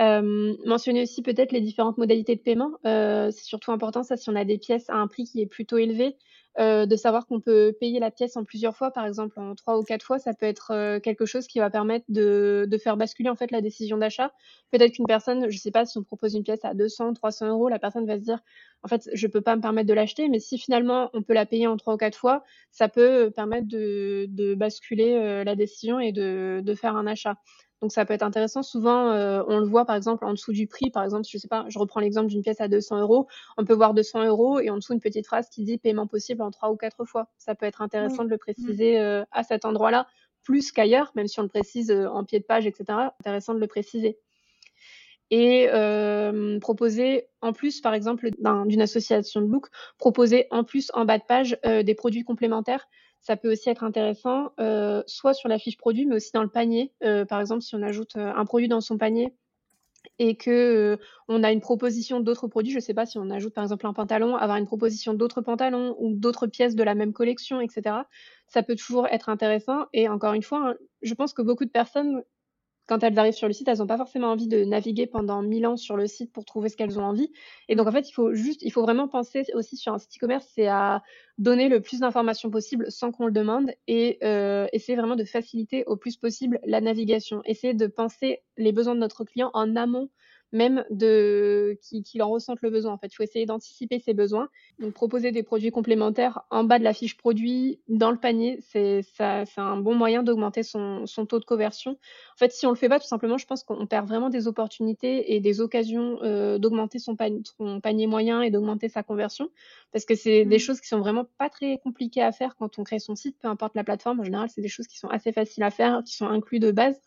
Euh, mentionner aussi peut-être les différentes modalités de paiement. c'est surtout important ça si on a des pièces à un prix qui est plutôt élevé. Euh, de savoir qu'on peut payer la pièce en plusieurs fois, par exemple en trois ou quatre fois, ça peut être euh, quelque chose qui va permettre de, de, faire basculer en fait la décision d'achat. Peut-être qu'une personne, je sais pas, si on propose une pièce à 200, 300 euros, la personne va se dire, en fait, je peux pas me permettre de l'acheter, mais si finalement on peut la payer en trois ou quatre fois, ça peut permettre de, de basculer euh, la décision et de, de faire un achat. Donc ça peut être intéressant. Souvent, euh, on le voit par exemple en dessous du prix. Par exemple, je sais pas, je reprends l'exemple d'une pièce à 200 euros. On peut voir 200 euros et en dessous une petite phrase qui dit paiement possible en trois ou quatre fois. Ça peut être intéressant de le préciser euh, à cet endroit-là, plus qu'ailleurs, même si on le précise euh, en pied de page, etc. Intéressant de le préciser. Et proposer en plus, par exemple, d'une association de look, proposer en plus en bas de page des produits complémentaires ça peut aussi être intéressant, euh, soit sur la fiche produit, mais aussi dans le panier. Euh, par exemple, si on ajoute euh, un produit dans son panier, et que on a une proposition d'autres produits. Je ne sais pas si on ajoute par exemple un pantalon, avoir une proposition d'autres pantalons ou d'autres pièces de la même collection, etc. Ça peut toujours être intéressant. Et encore une fois, hein, je pense que beaucoup de personnes quand elles arrivent sur le site, elles n'ont pas forcément envie de naviguer pendant mille ans sur le site pour trouver ce qu'elles ont envie. Et donc, en fait, il faut juste, il faut vraiment penser aussi sur un site e-commerce, c'est à donner le plus d'informations possible sans qu'on le demande et euh, essayer vraiment de faciliter au plus possible la navigation. Essayer de penser les besoins de notre client en amont même de qu'il en ressente le besoin. En fait, il faut essayer d'anticiper ses besoins. Donc, proposer des produits complémentaires en bas de la fiche produit, dans le panier, c'est un bon moyen d'augmenter son, son, taux de conversion. En fait, si on le fait pas, tout simplement, je pense qu'on perd vraiment des opportunités et des occasions euh, d'augmenter son, son, panier moyen et d'augmenter sa conversion, parce que c'est des mmh. choses qui sont vraiment pas très compliquées à faire quand on crée son site, peu importe la plateforme. En général, c'est des choses qui sont assez faciles à faire, qui sont inclus de base.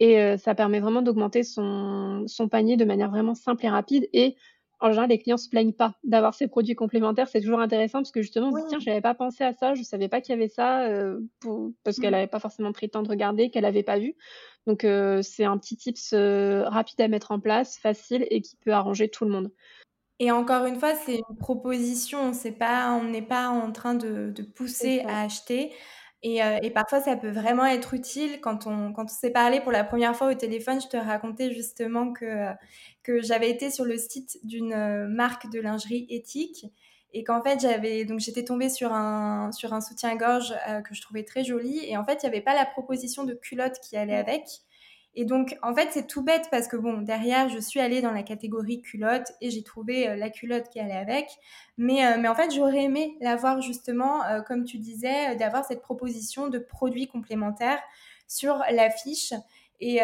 Et euh, ça permet vraiment d'augmenter son, son, panier de manière vraiment simple et rapide. Et en général, les clients ne se plaignent pas d'avoir ces produits complémentaires. C'est toujours intéressant parce que justement, on se dit, tiens, je n'avais pas pensé à ça, je ne savais pas qu'il y avait ça, euh, pour... parce qu'elle n'avait mmh. pas forcément pris le temps de regarder, qu'elle n'avait pas vu. Donc, euh, c'est un petit tips rapide à mettre en place, facile et qui peut arranger tout le monde. Et encore une fois, c'est une proposition, pas, on n'est pas en train de, de pousser à acheter. Euh, et, parfois, ça peut vraiment être utile. Quand on, quand on s'est parlé pour la première fois au téléphone, je te racontais justement que, que j'avais été sur le site d'une euh, marque de lingerie éthique et qu'en fait, j'avais donc j'étais tombée sur un, sur un soutien-gorge euh, que je trouvais très joli. Et en fait, il n'y avait pas la proposition de culotte qui allait avec. Et donc, en fait, c'est tout bête parce que, bon, derrière, je suis allée dans la catégorie culotte et j'ai trouvé euh, la culotte qui allait avec. Mais, euh, mais en fait, j'aurais aimé l'avoir justement, euh, comme tu disais, d'avoir cette proposition de produits complémentaires sur l'affiche. Et,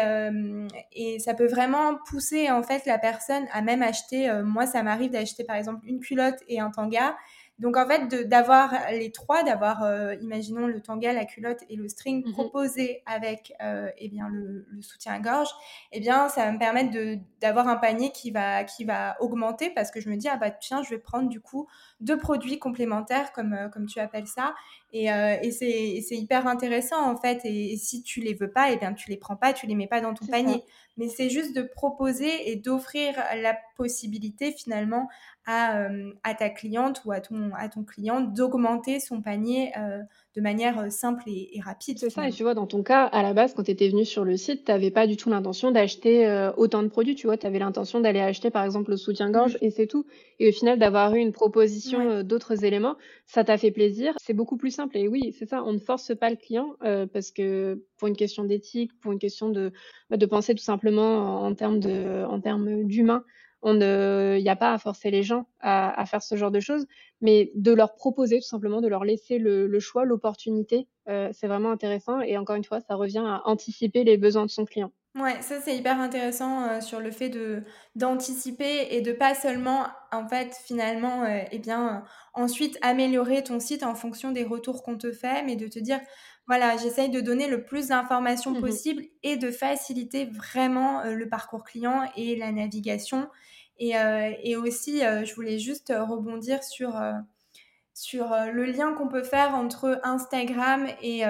et, ça peut vraiment pousser en fait la personne à même acheter. moi, ça m'arrive d'acheter par exemple une culotte et un tanga donc en fait, d'avoir les trois, d'avoir, euh, imaginons le tanga, la culotte et le string mmh proposé avec euh, eh bien, le, soutien-gorge, eh bien ça va me permettre d'avoir un panier qui va, qui va augmenter parce que je me dis, ah bah tiens, je vais prendre du coup deux produits complémentaires, comme, euh, comme tu appelles ça. Et, euh, et c'est hyper intéressant en fait. Et, si tu les veux pas, eh bien tu les prends pas, tu les mets pas dans ton panier. Mais c'est juste de proposer et d'offrir la possibilité finalement à, euh, à, ta cliente ou à ton, à ton client d'augmenter son panier euh, de manière euh, simple et, rapide. C'est ça, et tu vois, dans ton cas, à la base, quand tu étais venu sur le site, tu n'avais pas du tout l'intention d'acheter autant de produits, tu vois, tu avais l'intention d'aller acheter par exemple le soutien-gorge et c'est tout. Et au final, d'avoir eu une proposition d'autres éléments, ça t'a fait plaisir. C'est beaucoup plus simple. Et oui, c'est ça, on ne force pas le client parce que pour une question d'éthique, pour une question de, bah, de penser tout simplement en, en termes d'humain, on ne, il n'y a pas à forcer les gens à, faire ce genre de choses, mais de leur proposer tout simplement, de leur laisser le, choix, l'opportunité, euh, c'est vraiment intéressant. Et encore une fois, ça revient à anticiper les besoins de son client. Ouais, ça c'est hyper intéressant euh, sur le fait de d'anticiper et de pas seulement en fait finalement euh, eh bien ensuite améliorer ton site en fonction des retours qu'on te fait, mais de te dire voilà, j'essaye de donner le plus d'informations mmh possible et de faciliter vraiment le parcours client et la navigation euh, et, aussi, euh, je voulais juste rebondir sur, euh, sur le lien qu'on peut faire entre Instagram et,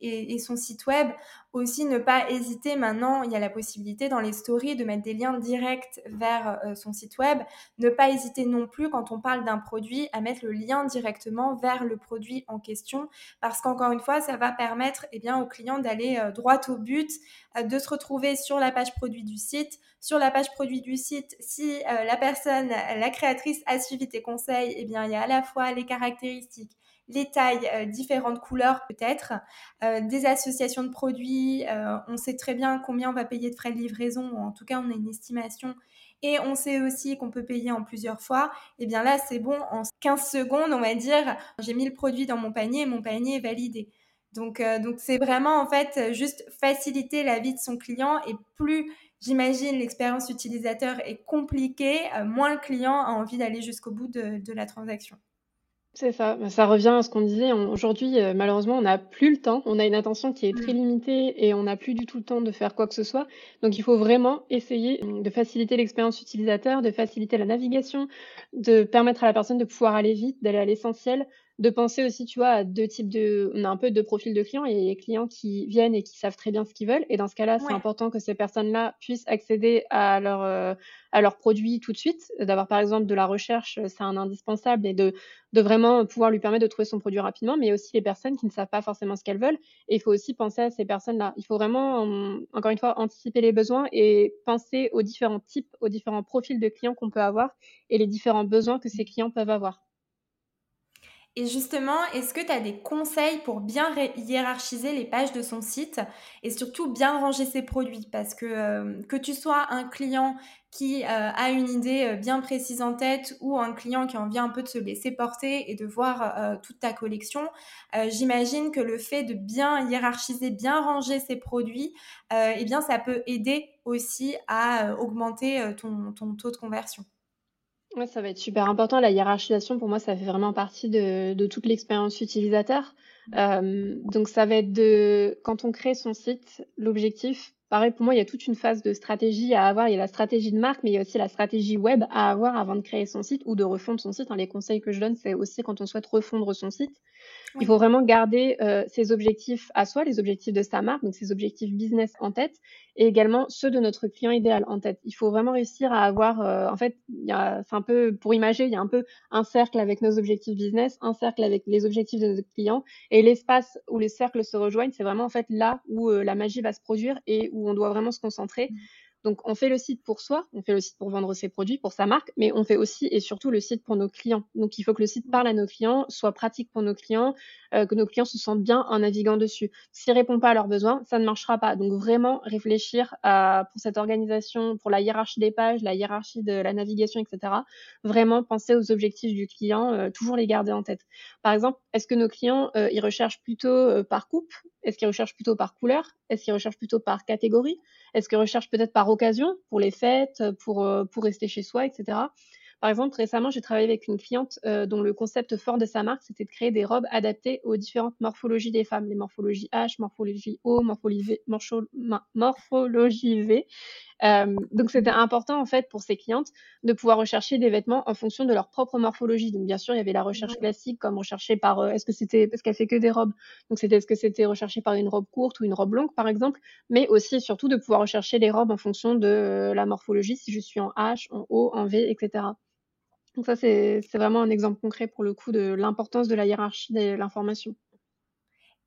et, son site web. Aussi, ne pas hésiter. Maintenant, il y a la possibilité dans les stories de mettre des liens directs vers son site web. Ne pas hésiter non plus quand on parle d'un produit à mettre le lien directement vers le produit en question. Parce qu'encore une fois, ça va permettre eh bien, au client d'aller droit au but, de se retrouver sur la page produit du site. Sur la page produit du site, si la personne, la créatrice a suivi tes conseils, eh bien, il y a à la fois les caractéristiques, les tailles, euh, différentes couleurs peut-être, euh, des associations de produits, euh, on sait très bien combien on va payer de frais de livraison, ou en tout cas on a une estimation, et on sait aussi qu'on peut payer en plusieurs fois, et eh bien là c'est bon, en 15 secondes on va dire, j'ai mis le produit dans mon panier, mon panier est validé. Donc donc c'est vraiment en fait juste faciliter la vie de son client et plus j'imagine l'expérience utilisateur est compliquée, moins le client a envie d'aller jusqu'au bout de la transaction. C'est ça, bah, ça revient à ce qu'on disait. Aujourd'hui, euh, malheureusement, on n'a plus le temps. On a une attention qui est très mmh. limitée et on n'a plus du tout le temps de faire quoi que ce soit. Donc, il faut vraiment essayer de faciliter l'expérience utilisateur, de faciliter la navigation, de permettre à la personne de pouvoir aller vite, d'aller à l'essentiel, de penser aussi, tu vois, à deux types de on a un peu deux profils de clients. Il y a les clients qui viennent et qui savent très bien ce qu'ils veulent et dans ce cas-là, c'est important que ces personnes-là puissent accéder à leur, euh, à leurs produits tout de suite. D'avoir par exemple de la recherche, c'est un indispensable et de de vraiment pouvoir lui permettre de trouver son produit rapidement, mais aussi les personnes qui ne savent pas forcément ce qu'elles veulent et il faut aussi penser à ces personnes-là. Il faut vraiment, encore une fois, anticiper les besoins et penser aux différents types, aux différents profils de clients qu'on peut avoir et les différents besoins que ces clients peuvent avoir. Et justement, est-ce que tu as des conseils pour bien hiérarchiser les pages de son site et surtout bien ranger ses produits? Parce que euh, que tu sois un client qui euh, a une idée euh, bien précise en tête ou un client qui en vient un peu de se laisser porter et de voir toute ta collection, j'imagine que le fait de bien hiérarchiser, bien ranger ses produits, eh bien ça peut aider aussi à augmenter ton, ton taux de conversion. Ouais, ça va être super important. La hiérarchisation, pour moi, ça fait vraiment partie de, de toute l'expérience utilisateur. Euh, donc, ça va être de, quand on crée son site, l'objectif, pareil, pour moi, il y a toute une phase de stratégie à avoir. Il y a la stratégie de marque, mais il y a aussi la stratégie web à avoir avant de créer son site ou de refondre son site. les conseils que je donne, c'est aussi quand on souhaite refondre son site. Il faut vraiment garder euh, ses objectifs à soi, les objectifs de sa marque, donc ses objectifs business en tête, et également ceux de notre client idéal en tête. Il faut vraiment réussir à avoir, euh, en fait, c'est un peu, pour imager, il y a un peu un cercle avec nos objectifs business, un cercle avec les objectifs de notre client, et l'espace où les cercles se rejoignent, c'est vraiment en fait là où euh, la magie va se produire et où on doit vraiment se concentrer. Mmh. Donc, on fait le site pour soi, on fait le site pour vendre ses produits, pour sa marque, mais on fait aussi et surtout le site pour nos clients. Donc, il faut que le site parle à nos clients, soit pratique pour nos clients, euh, que nos clients se sentent bien en naviguant dessus. S'il répond pas à leurs besoins, ça ne marchera pas. Donc, vraiment réfléchir pour cette organisation, pour la hiérarchie des pages, la hiérarchie de la navigation, etc. Vraiment penser aux objectifs du client, euh, toujours les garder en tête. Par exemple, est-ce que nos clients, euh, ils recherchent plutôt par coupe? Est-ce qu'ils recherchent plutôt par couleur? Est-ce qu'ils recherchent plutôt par catégorie? Est-ce que recherche peut-être par pour les fêtes, pour, euh, pour rester chez soi, etc. Par exemple, récemment, j'ai travaillé avec une cliente euh, dont le concept fort de sa marque, c'était de créer des robes adaptées aux différentes morphologies des femmes, les morphologies H, morphologie O, morphologie, morphologie V. Euh, donc c'était important en fait pour ces clientes de pouvoir rechercher des vêtements en fonction de leur propre morphologie. Donc bien sûr, il y avait la recherche classique comme recherché par euh, est-ce que c'était parce qu'elle fait que des robes. Donc c'était est-ce que c'était recherché par une robe courte ou une robe longue par exemple, mais aussi surtout de pouvoir rechercher les robes en fonction de euh, la morphologie si je suis en H, en O, en V, etc. Donc ça c'est vraiment un exemple concret pour le coup de l'importance de la hiérarchie de l'information.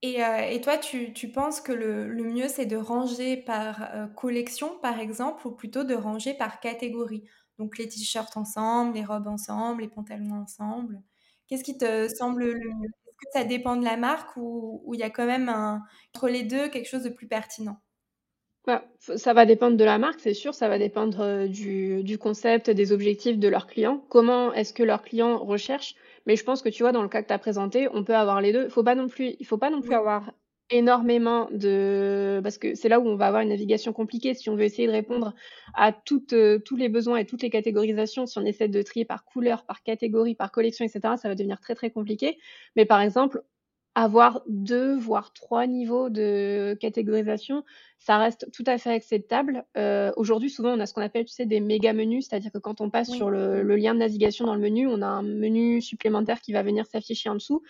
Et, euh, et toi, tu, tu, penses que le, le mieux, c'est de ranger par euh, collection, par exemple, ou plutôt de ranger par catégorie? Donc les t-shirts ensemble, les robes ensemble, les pantalons ensemble. Qu'est-ce qui te semble le mieux? Est-ce que ça dépend de la marque ou il y a quand même un, entre les deux quelque chose de plus pertinent? Bah, ça va dépendre de la marque, c'est sûr, ça va dépendre euh, du, du concept, des objectifs de leurs clients. Comment est-ce que leurs clients recherchent mais je pense que tu vois, dans le cas que tu as présenté, on peut avoir les deux. Faut pas non plus, il faut pas non plus avoir énormément de parce que c'est là où on va avoir une navigation compliquée. Si on veut essayer de répondre à toutes, euh, tous les besoins et toutes les catégorisations si on essaie de trier par couleur par catégorie par collection etc ça va devenir très très compliqué. Mais par exemple avoir deux, voire trois niveaux de catégorisation, ça reste tout à fait acceptable. Euh, aujourd'hui, souvent, on a ce qu'on appelle, tu sais, des méga menus, c'est-à-dire que quand on passe sur le, le, lien de navigation dans le menu, on a un menu supplémentaire qui va venir s'afficher en dessous.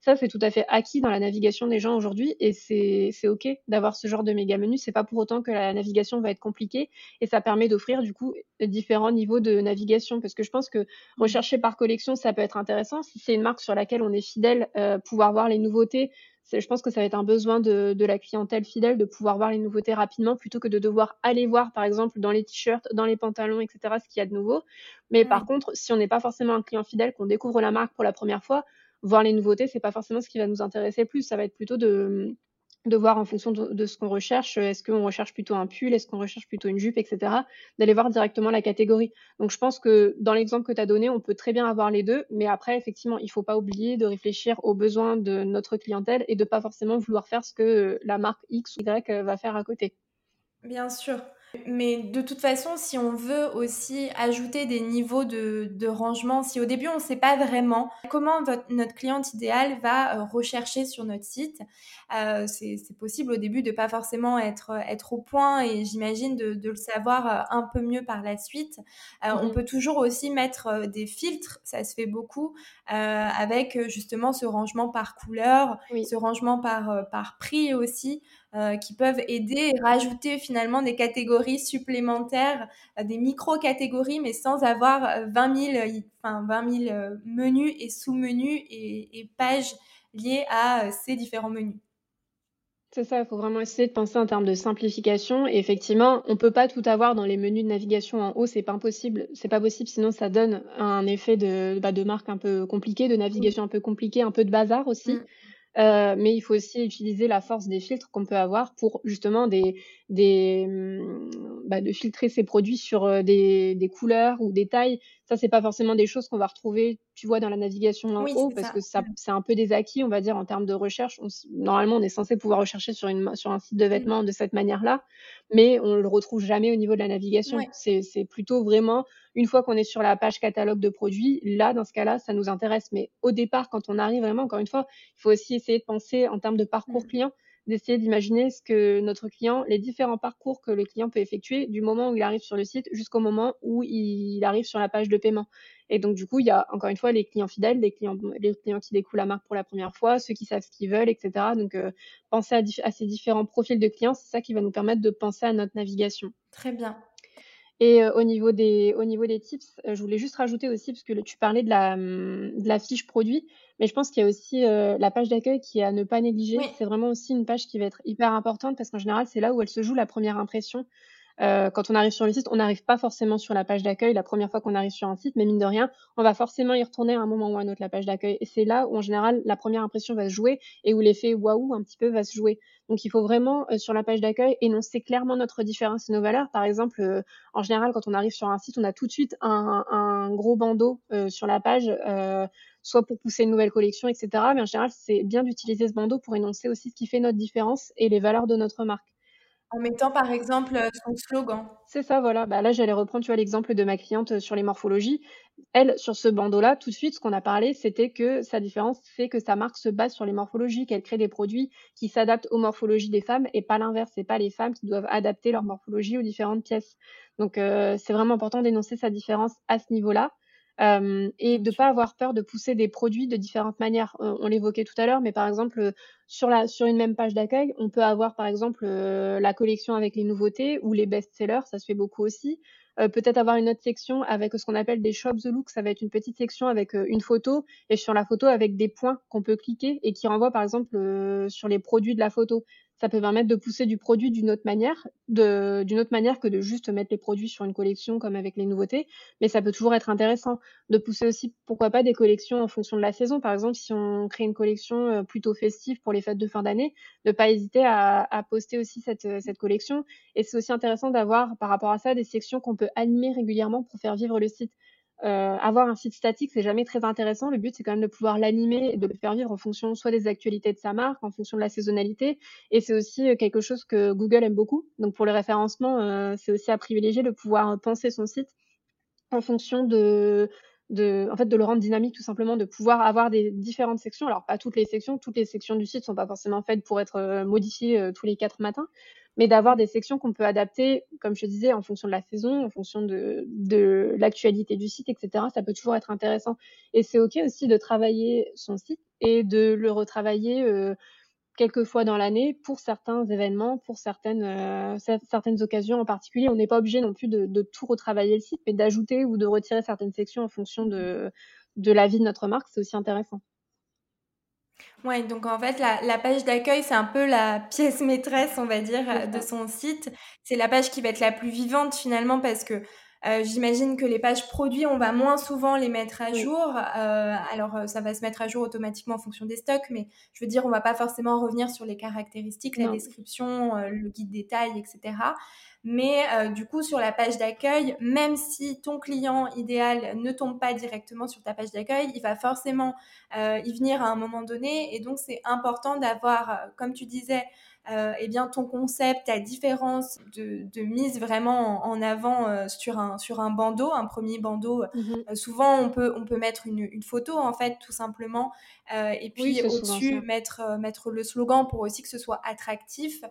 Ça, c'est tout à fait acquis dans la navigation des gens aujourd'hui et c'est OK d'avoir ce genre de méga menu. C'est pas pour autant que la navigation va être compliquée et ça permet d'offrir du coup différents niveaux de navigation parce que je pense que mmh. rechercher par collection, ça peut être intéressant. Si c'est une marque sur laquelle on est fidèle, euh, pouvoir voir les nouveautés, je pense que ça va être un besoin de, de, la clientèle fidèle de pouvoir voir les nouveautés rapidement plutôt que de devoir aller voir, par exemple, dans les t-shirts, dans les pantalons, etc., ce qu'il y a de nouveau. Mais par contre, si on n'est pas forcément un client fidèle, qu'on découvre la marque pour la première fois, voir les nouveautés, c'est pas forcément ce qui va nous intéresser plus. Ça va être plutôt de, de voir en fonction de, ce qu'on recherche. Est-ce qu'on recherche plutôt un pull Est-ce qu'on recherche plutôt une jupe, etc. D'aller voir directement la catégorie. Donc, je pense que dans l'exemple que tu as donné, on peut très bien avoir les deux. Mais après, effectivement, il faut pas oublier de réfléchir aux besoins de notre clientèle et de pas forcément vouloir faire ce que la marque X ou Y va faire à côté. Bien sûr. Mais de toute façon, si on veut aussi ajouter des niveaux de, de rangement, si au début on ne sait pas vraiment comment votre, notre cliente idéale va euh, rechercher sur notre site, euh, c'est possible au début de pas forcément être, être au point et j'imagine de, de, le savoir euh, un peu mieux par la suite. Euh, On mhm. peut toujours aussi mettre euh, des filtres, ça se fait beaucoup, euh, avec justement ce rangement par couleur, oui. ce rangement par, par prix aussi. Euh, qui peuvent aider et rajouter finalement des catégories supplémentaires, euh, des micro-catégories, mais sans avoir 20 000, enfin, 20 000 menus et sous-menus et, et, pages liées à euh, ces différents menus. C'est ça, il faut vraiment essayer de penser en termes de simplification. Et effectivement, on peut pas tout avoir dans les menus de navigation en haut, c'est pas impossible, c'est pas possible, sinon ça donne un effet de, bah, de marque un peu compliqué, de navigation un peu compliqué, un peu de bazar aussi. Mm. Euh, mais il faut aussi utiliser la force des filtres qu'on peut avoir pour justement des, des, mmh, bah, de filtrer ces produits sur euh, des, des, couleurs ou des tailles. Ça, c'est pas forcément des choses qu'on va retrouver, tu vois, dans la navigation en haut, parce ça. que ça, c'est un peu des acquis, on va dire, en termes de recherche. On, normalement, on est censé pouvoir rechercher sur, une, sur un site de mmh. vêtements de cette manière-là, mais on le retrouve jamais au niveau de la navigation. Ouais. C'est plutôt vraiment une fois qu'on est sur la page catalogue de produits, là, dans ce cas-là, ça nous intéresse. Mais au départ, quand on arrive vraiment, encore une fois, il faut aussi essayer de penser en termes de parcours mmh. client d'essayer d'imaginer ce que notre client, les différents parcours que le client peut effectuer du moment où il arrive sur le site jusqu'au moment où il arrive sur la page de paiement. Et donc, du coup, il y a encore une fois les clients fidèles, les clients, les clients qui découvrent la marque pour la première fois, ceux qui savent ce qu'ils veulent, etc. Donc, euh, penser à, à, ces différents profils de clients, c'est ça qui va nous permettre de penser à notre navigation. Très bien. Et euh, au, niveau des, au niveau des tips, euh, je voulais juste rajouter aussi, parce que tu parlais de la, de la fiche produit, mais je pense qu'il y a aussi euh, la page d'accueil qui est à ne pas négliger. Oui. C'est vraiment aussi une page qui va être hyper importante parce qu'en général, c'est là où elle se joue la première impression. Euh, quand on arrive sur le site, on n'arrive pas forcément sur la page d'accueil la première fois qu'on arrive sur un site, mais mine de rien, on va forcément y retourner à un moment ou à un autre la page d'accueil. Et c'est là où en général la première impression va se jouer et où l'effet waouh un petit peu va se jouer. Donc il faut vraiment euh, sur la page d'accueil énoncer clairement notre différence et nos valeurs. Par exemple, euh, en général, quand on arrive sur un site, on a tout de suite un, un gros bandeau euh, sur la page soit pour pousser une nouvelle collection, etc. Mais en général, c'est bien d'utiliser ce bandeau pour énoncer aussi ce qui fait notre différence et les valeurs de notre marque. En mettant par exemple euh, son slogan. C'est ça, voilà. Bah, là, j'allais reprendre, l'exemple de ma cliente euh, sur les morphologies. Elle, sur ce bandeau-là, tout de suite, ce qu'on a parlé, c'était que sa différence fait que sa marque se base sur les morphologies, qu'elle crée des produits qui s'adaptent aux morphologies des femmes et pas l'inverse. C'est pas les femmes qui doivent adapter leur morphologie aux différentes pièces. Donc, euh, c'est vraiment important d'énoncer sa différence à ce niveau-là. Euh, et de pas avoir peur de pousser des produits de différentes manières. On, l'évoquait tout à l'heure, mais par exemple sur la sur une même page d'accueil, on peut avoir par exemple euh, la collection avec les nouveautés ou les best-sellers, ça se fait beaucoup aussi. Euh, peut-être avoir une autre section avec ce qu'on appelle des shop the look, ça va être une petite section avec une photo et sur la photo avec des points qu'on peut cliquer et qui renvoient par exemple sur les produits de la photo ça peut permettre de pousser du produit d'une autre manière, d'une autre manière que de juste mettre les produits sur une collection comme avec les nouveautés. Mais ça peut toujours être intéressant de pousser aussi, pourquoi pas, des collections en fonction de la saison. Par exemple, si on crée une collection euh, plutôt festive pour les fêtes de fin d'année, ne pas hésiter à, poster aussi euh, cette collection. Et c'est aussi intéressant d'avoir, par rapport à ça, des sections qu'on peut animer régulièrement pour faire vivre le site. Euh, avoir un site statique, c'est jamais très intéressant. Le but, c'est quand même de pouvoir l'animer et de le faire vivre en fonction soit des actualités de sa marque, en fonction de la saisonnalité. Et c'est aussi euh, quelque chose que Google aime beaucoup. Donc pour le référencement, euh, c'est aussi à privilégier de pouvoir penser son site en fonction de, de, en fait, de le rendre dynamique tout simplement, de pouvoir avoir des différentes sections. Alors pas toutes les sections, toutes les sections du site sont pas forcément faites pour être modifiées tous les quatre matins, mais d'avoir des sections qu'on peut adapter, comme je disais, en fonction de la saison, en fonction de, l'actualité du site, etc. Ça peut toujours être intéressant. Et c'est OK aussi de travailler son site et de le retravailler euh, quelques fois dans l'année pour certains événements, pour certaines, euh, certaines occasions en particulier. On n'est pas obligé non plus de, tout retravailler le site, mais d'ajouter ou de retirer certaines sections en fonction de la vie de notre marque. C'est aussi intéressant. Ouais, donc en fait, la, la page d'accueil, c'est un peu la pièce maîtresse, on va dire, de son site. C'est la page qui va être la plus vivante finalement parce que Euh, j'imagine que les pages produits, on va moins souvent les mettre à jour. Euh, alors, euh, ça va se mettre à jour automatiquement en fonction des stocks, mais je veux dire, on va pas forcément revenir sur les caractéristiques, la description, le guide détail, etc. Mais du coup, sur la page d'accueil, même si ton client idéal ne tombe pas directement sur ta page d'accueil, il va forcément y venir à un moment donné. Et donc, c'est important d'avoir, comme tu disais, euh, eh bien ton concept, ta différence de, mise vraiment en, avant euh, sur, un, sur un bandeau, un premier bandeau. Mhm. Euh, souvent, on peut, on peut mettre une, photo, en fait, tout simplement. et puis au-dessus, mettre, mettre le slogan pour aussi que ce soit attractif.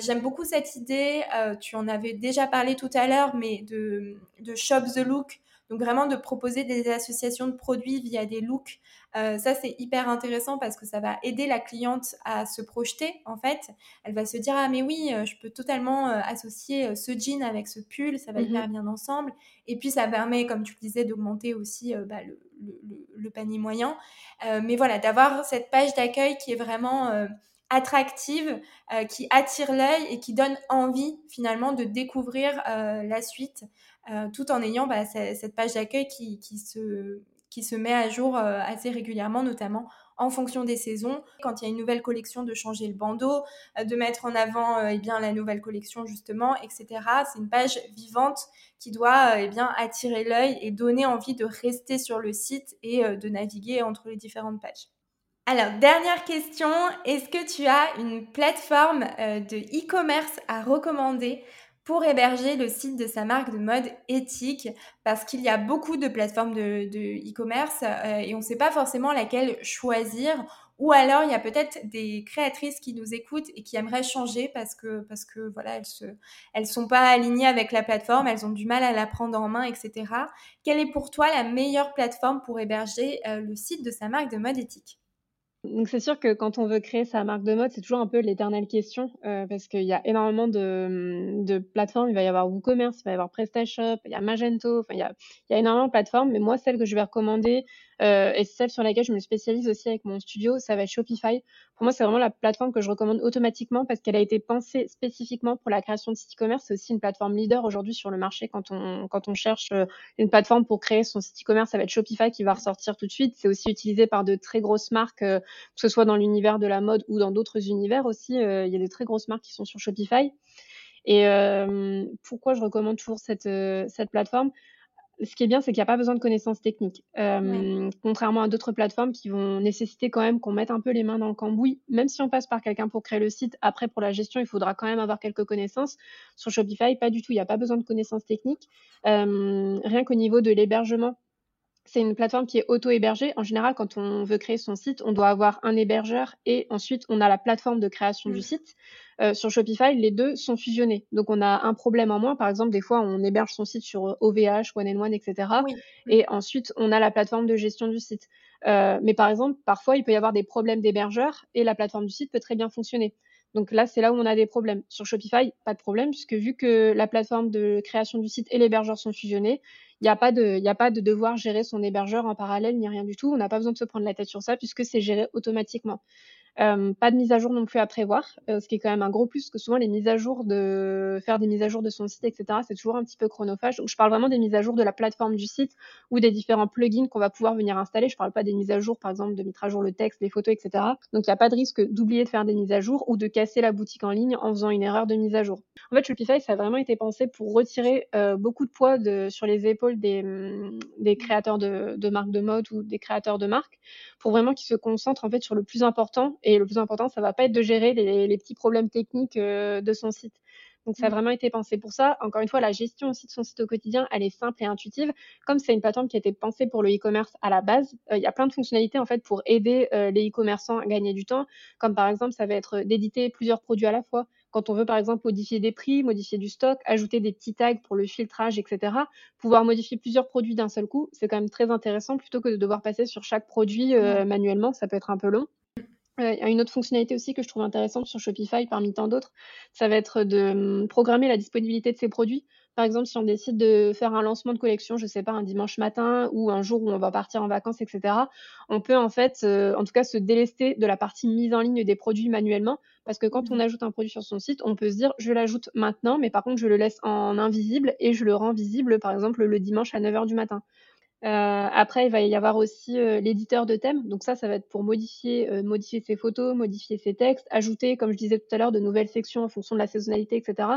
J'aime beaucoup cette idée. tu en avais déjà parlé tout à l'heure, mais de, de Shop the Look. Donc vraiment de proposer des associations de produits via des looks, euh, ça c'est hyper intéressant parce que ça va aider la cliente à se projeter en fait. Elle va se dire ah mais oui, euh, je peux totalement euh, associer ce jean avec ce pull, ça va hyper mmh bien ensemble. Et puis ça permet, comme tu le disais, d'augmenter aussi bah, le, panier moyen. mais voilà, d'avoir cette page d'accueil qui est vraiment attractive, qui attire l'œil et qui donne envie finalement de découvrir la suite. Euh, tout en ayant bah, cette page d'accueil qui, se, qui se met à jour euh, assez régulièrement, notamment en fonction des saisons. Quand il y a une nouvelle collection, de changer le bandeau, euh, de mettre en avant eh bien, la nouvelle collection justement, etc. C'est une page vivante qui doit eh bien, attirer l'œil et donner envie de rester sur le site et de naviguer entre les différentes pages. Alors, dernière question, est-ce que tu as une plateforme de e-commerce à recommander pour héberger le site de sa marque de mode éthique parce qu'il y a beaucoup de plateformes de e-commerce euh, et on ne sait pas forcément laquelle choisir. Ou alors, il y a peut-être des créatrices qui nous écoutent et qui aimeraient changer parce que, parce voilà, elles se, sont pas alignées avec la plateforme, elles ont du mal à la prendre en main, etc. Quelle est pour toi la meilleure plateforme pour héberger euh, le site de sa marque de mode éthique? Donc c'est sûr que quand on veut créer sa marque de mode, c'est toujours un peu l'éternelle question euh, parce qu'il y a énormément de, de, plateformes. Il va y avoir WooCommerce, il va y avoir PrestaShop, il y a Magento, enfin il y a, il y a énormément de plateformes. Mais moi, celle que je vais recommander, euh, et celle sur laquelle je me spécialise aussi avec mon studio, ça va être Shopify. Pour moi, c'est vraiment la plateforme que je recommande automatiquement parce qu'elle a été pensée spécifiquement pour la création de site e-commerce. C'est aussi une plateforme leader aujourd'hui sur le marché quand on, quand on cherche euh, une plateforme pour créer son site e-commerce. Ça va être Shopify qui va ressortir tout de suite. C'est aussi utilisé par de très grosses marques, euh, que ce soit dans l'univers de la mode ou dans d'autres univers aussi. il y a des très grosses marques qui sont sur Shopify. Et pourquoi je recommande toujours cette, cette plateforme? Ce qui est bien, c'est qu'il n'y a pas besoin de connaissances techniques. Euh, contrairement à d'autres plateformes qui vont nécessiter quand même qu'on mette un peu les mains dans le cambouis, même si on passe par quelqu'un pour créer le site, après pour la gestion, il faudra quand même avoir quelques connaissances. Sur Shopify, pas du tout, il n'y a pas besoin de connaissances techniques. Euh, rien qu'au niveau de l'hébergement, c'est une plateforme qui est auto-hébergée. En général, quand on veut créer son site, on doit avoir un hébergeur et ensuite on a la plateforme de création du mm. site. Euh, sur Shopify, les deux sont fusionnés. Donc on a un problème en moins. Par exemple, des fois, on héberge son site sur OVH, One and One, etc. Et ensuite, on a la plateforme de gestion du site. Euh, mais par exemple, parfois, il peut y avoir des problèmes d'hébergeur et la plateforme du site peut très bien fonctionner. Donc là, c'est là où on a des problèmes. Sur Shopify, pas de problème, puisque vu que la plateforme de création du site et l'hébergeur sont fusionnés, il n'y a, pas de, a pas de devoir gérer son hébergeur en parallèle ni rien du tout. On n'a pas besoin de se prendre la tête sur ça puisque c'est géré automatiquement. Euh, pas de mise à jour non plus à prévoir, euh, ce qui est quand même un gros plus, parce que souvent les mises à jour de faire des mises à jour de son site, etc., c'est toujours un petit peu chronophage. Donc je parle vraiment des mises à jour de la plateforme du site ou des différents plugins qu'on va pouvoir venir installer. Je parle pas des mises à jour, par exemple, de mettre à jour le texte, les photos, etc. Donc il n'y a pas de risque d'oublier de faire des mises à jour ou de casser la boutique en ligne en faisant une erreur de mise à jour. En fait, Shopify, ça a vraiment été pensé pour retirer euh, beaucoup de poids sur les épaules des, hum, des créateurs de, de marques de mode ou des créateurs de marques pour vraiment qu'ils se concentrent en fait sur le plus important. Et le plus important, ça va pas être de gérer les, petits problèmes techniques euh, de son site. Donc ça a mmh. vraiment été pensé pour ça. Encore une fois, la gestion aussi de son site au quotidien, elle est simple et intuitive. Comme c'est une plateforme qui a été pensée pour le e-commerce à la base, euh, il y a plein de fonctionnalités en fait pour aider euh, les e-commerçants à gagner du temps. Comme par exemple, ça va être d'éditer plusieurs produits à la fois. Quand on veut par exemple modifier des prix, modifier du stock, ajouter des petits tags pour le filtrage, etc., pouvoir modifier plusieurs produits d'un seul coup, c'est quand même très intéressant plutôt que de devoir passer sur chaque produit euh, manuellement, ça peut être un peu long. Il y a une autre fonctionnalité aussi que je trouve intéressante sur Shopify parmi tant d'autres, ça va être de hum, programmer la disponibilité de ces produits. Par exemple, si on décide de faire un lancement de collection, je sais pas, un dimanche matin ou un jour où on va partir en vacances, etc., on peut en fait, euh, en tout cas, se délester de la partie mise en ligne des produits manuellement. Parce que quand on mmh. ajoute un produit sur son site, on peut se dire, je l'ajoute maintenant, mais par contre, je le laisse en invisible et je le rends visible, par exemple, le dimanche à 9 h du matin. Euh, après, il va y avoir aussi euh, l'éditeur de thème. Donc ça, ça va être pour modifier, euh, modifier ses photos, modifier ses textes, ajouter, comme je disais tout à l'heure, de nouvelles sections en fonction de la saisonnalité, etc.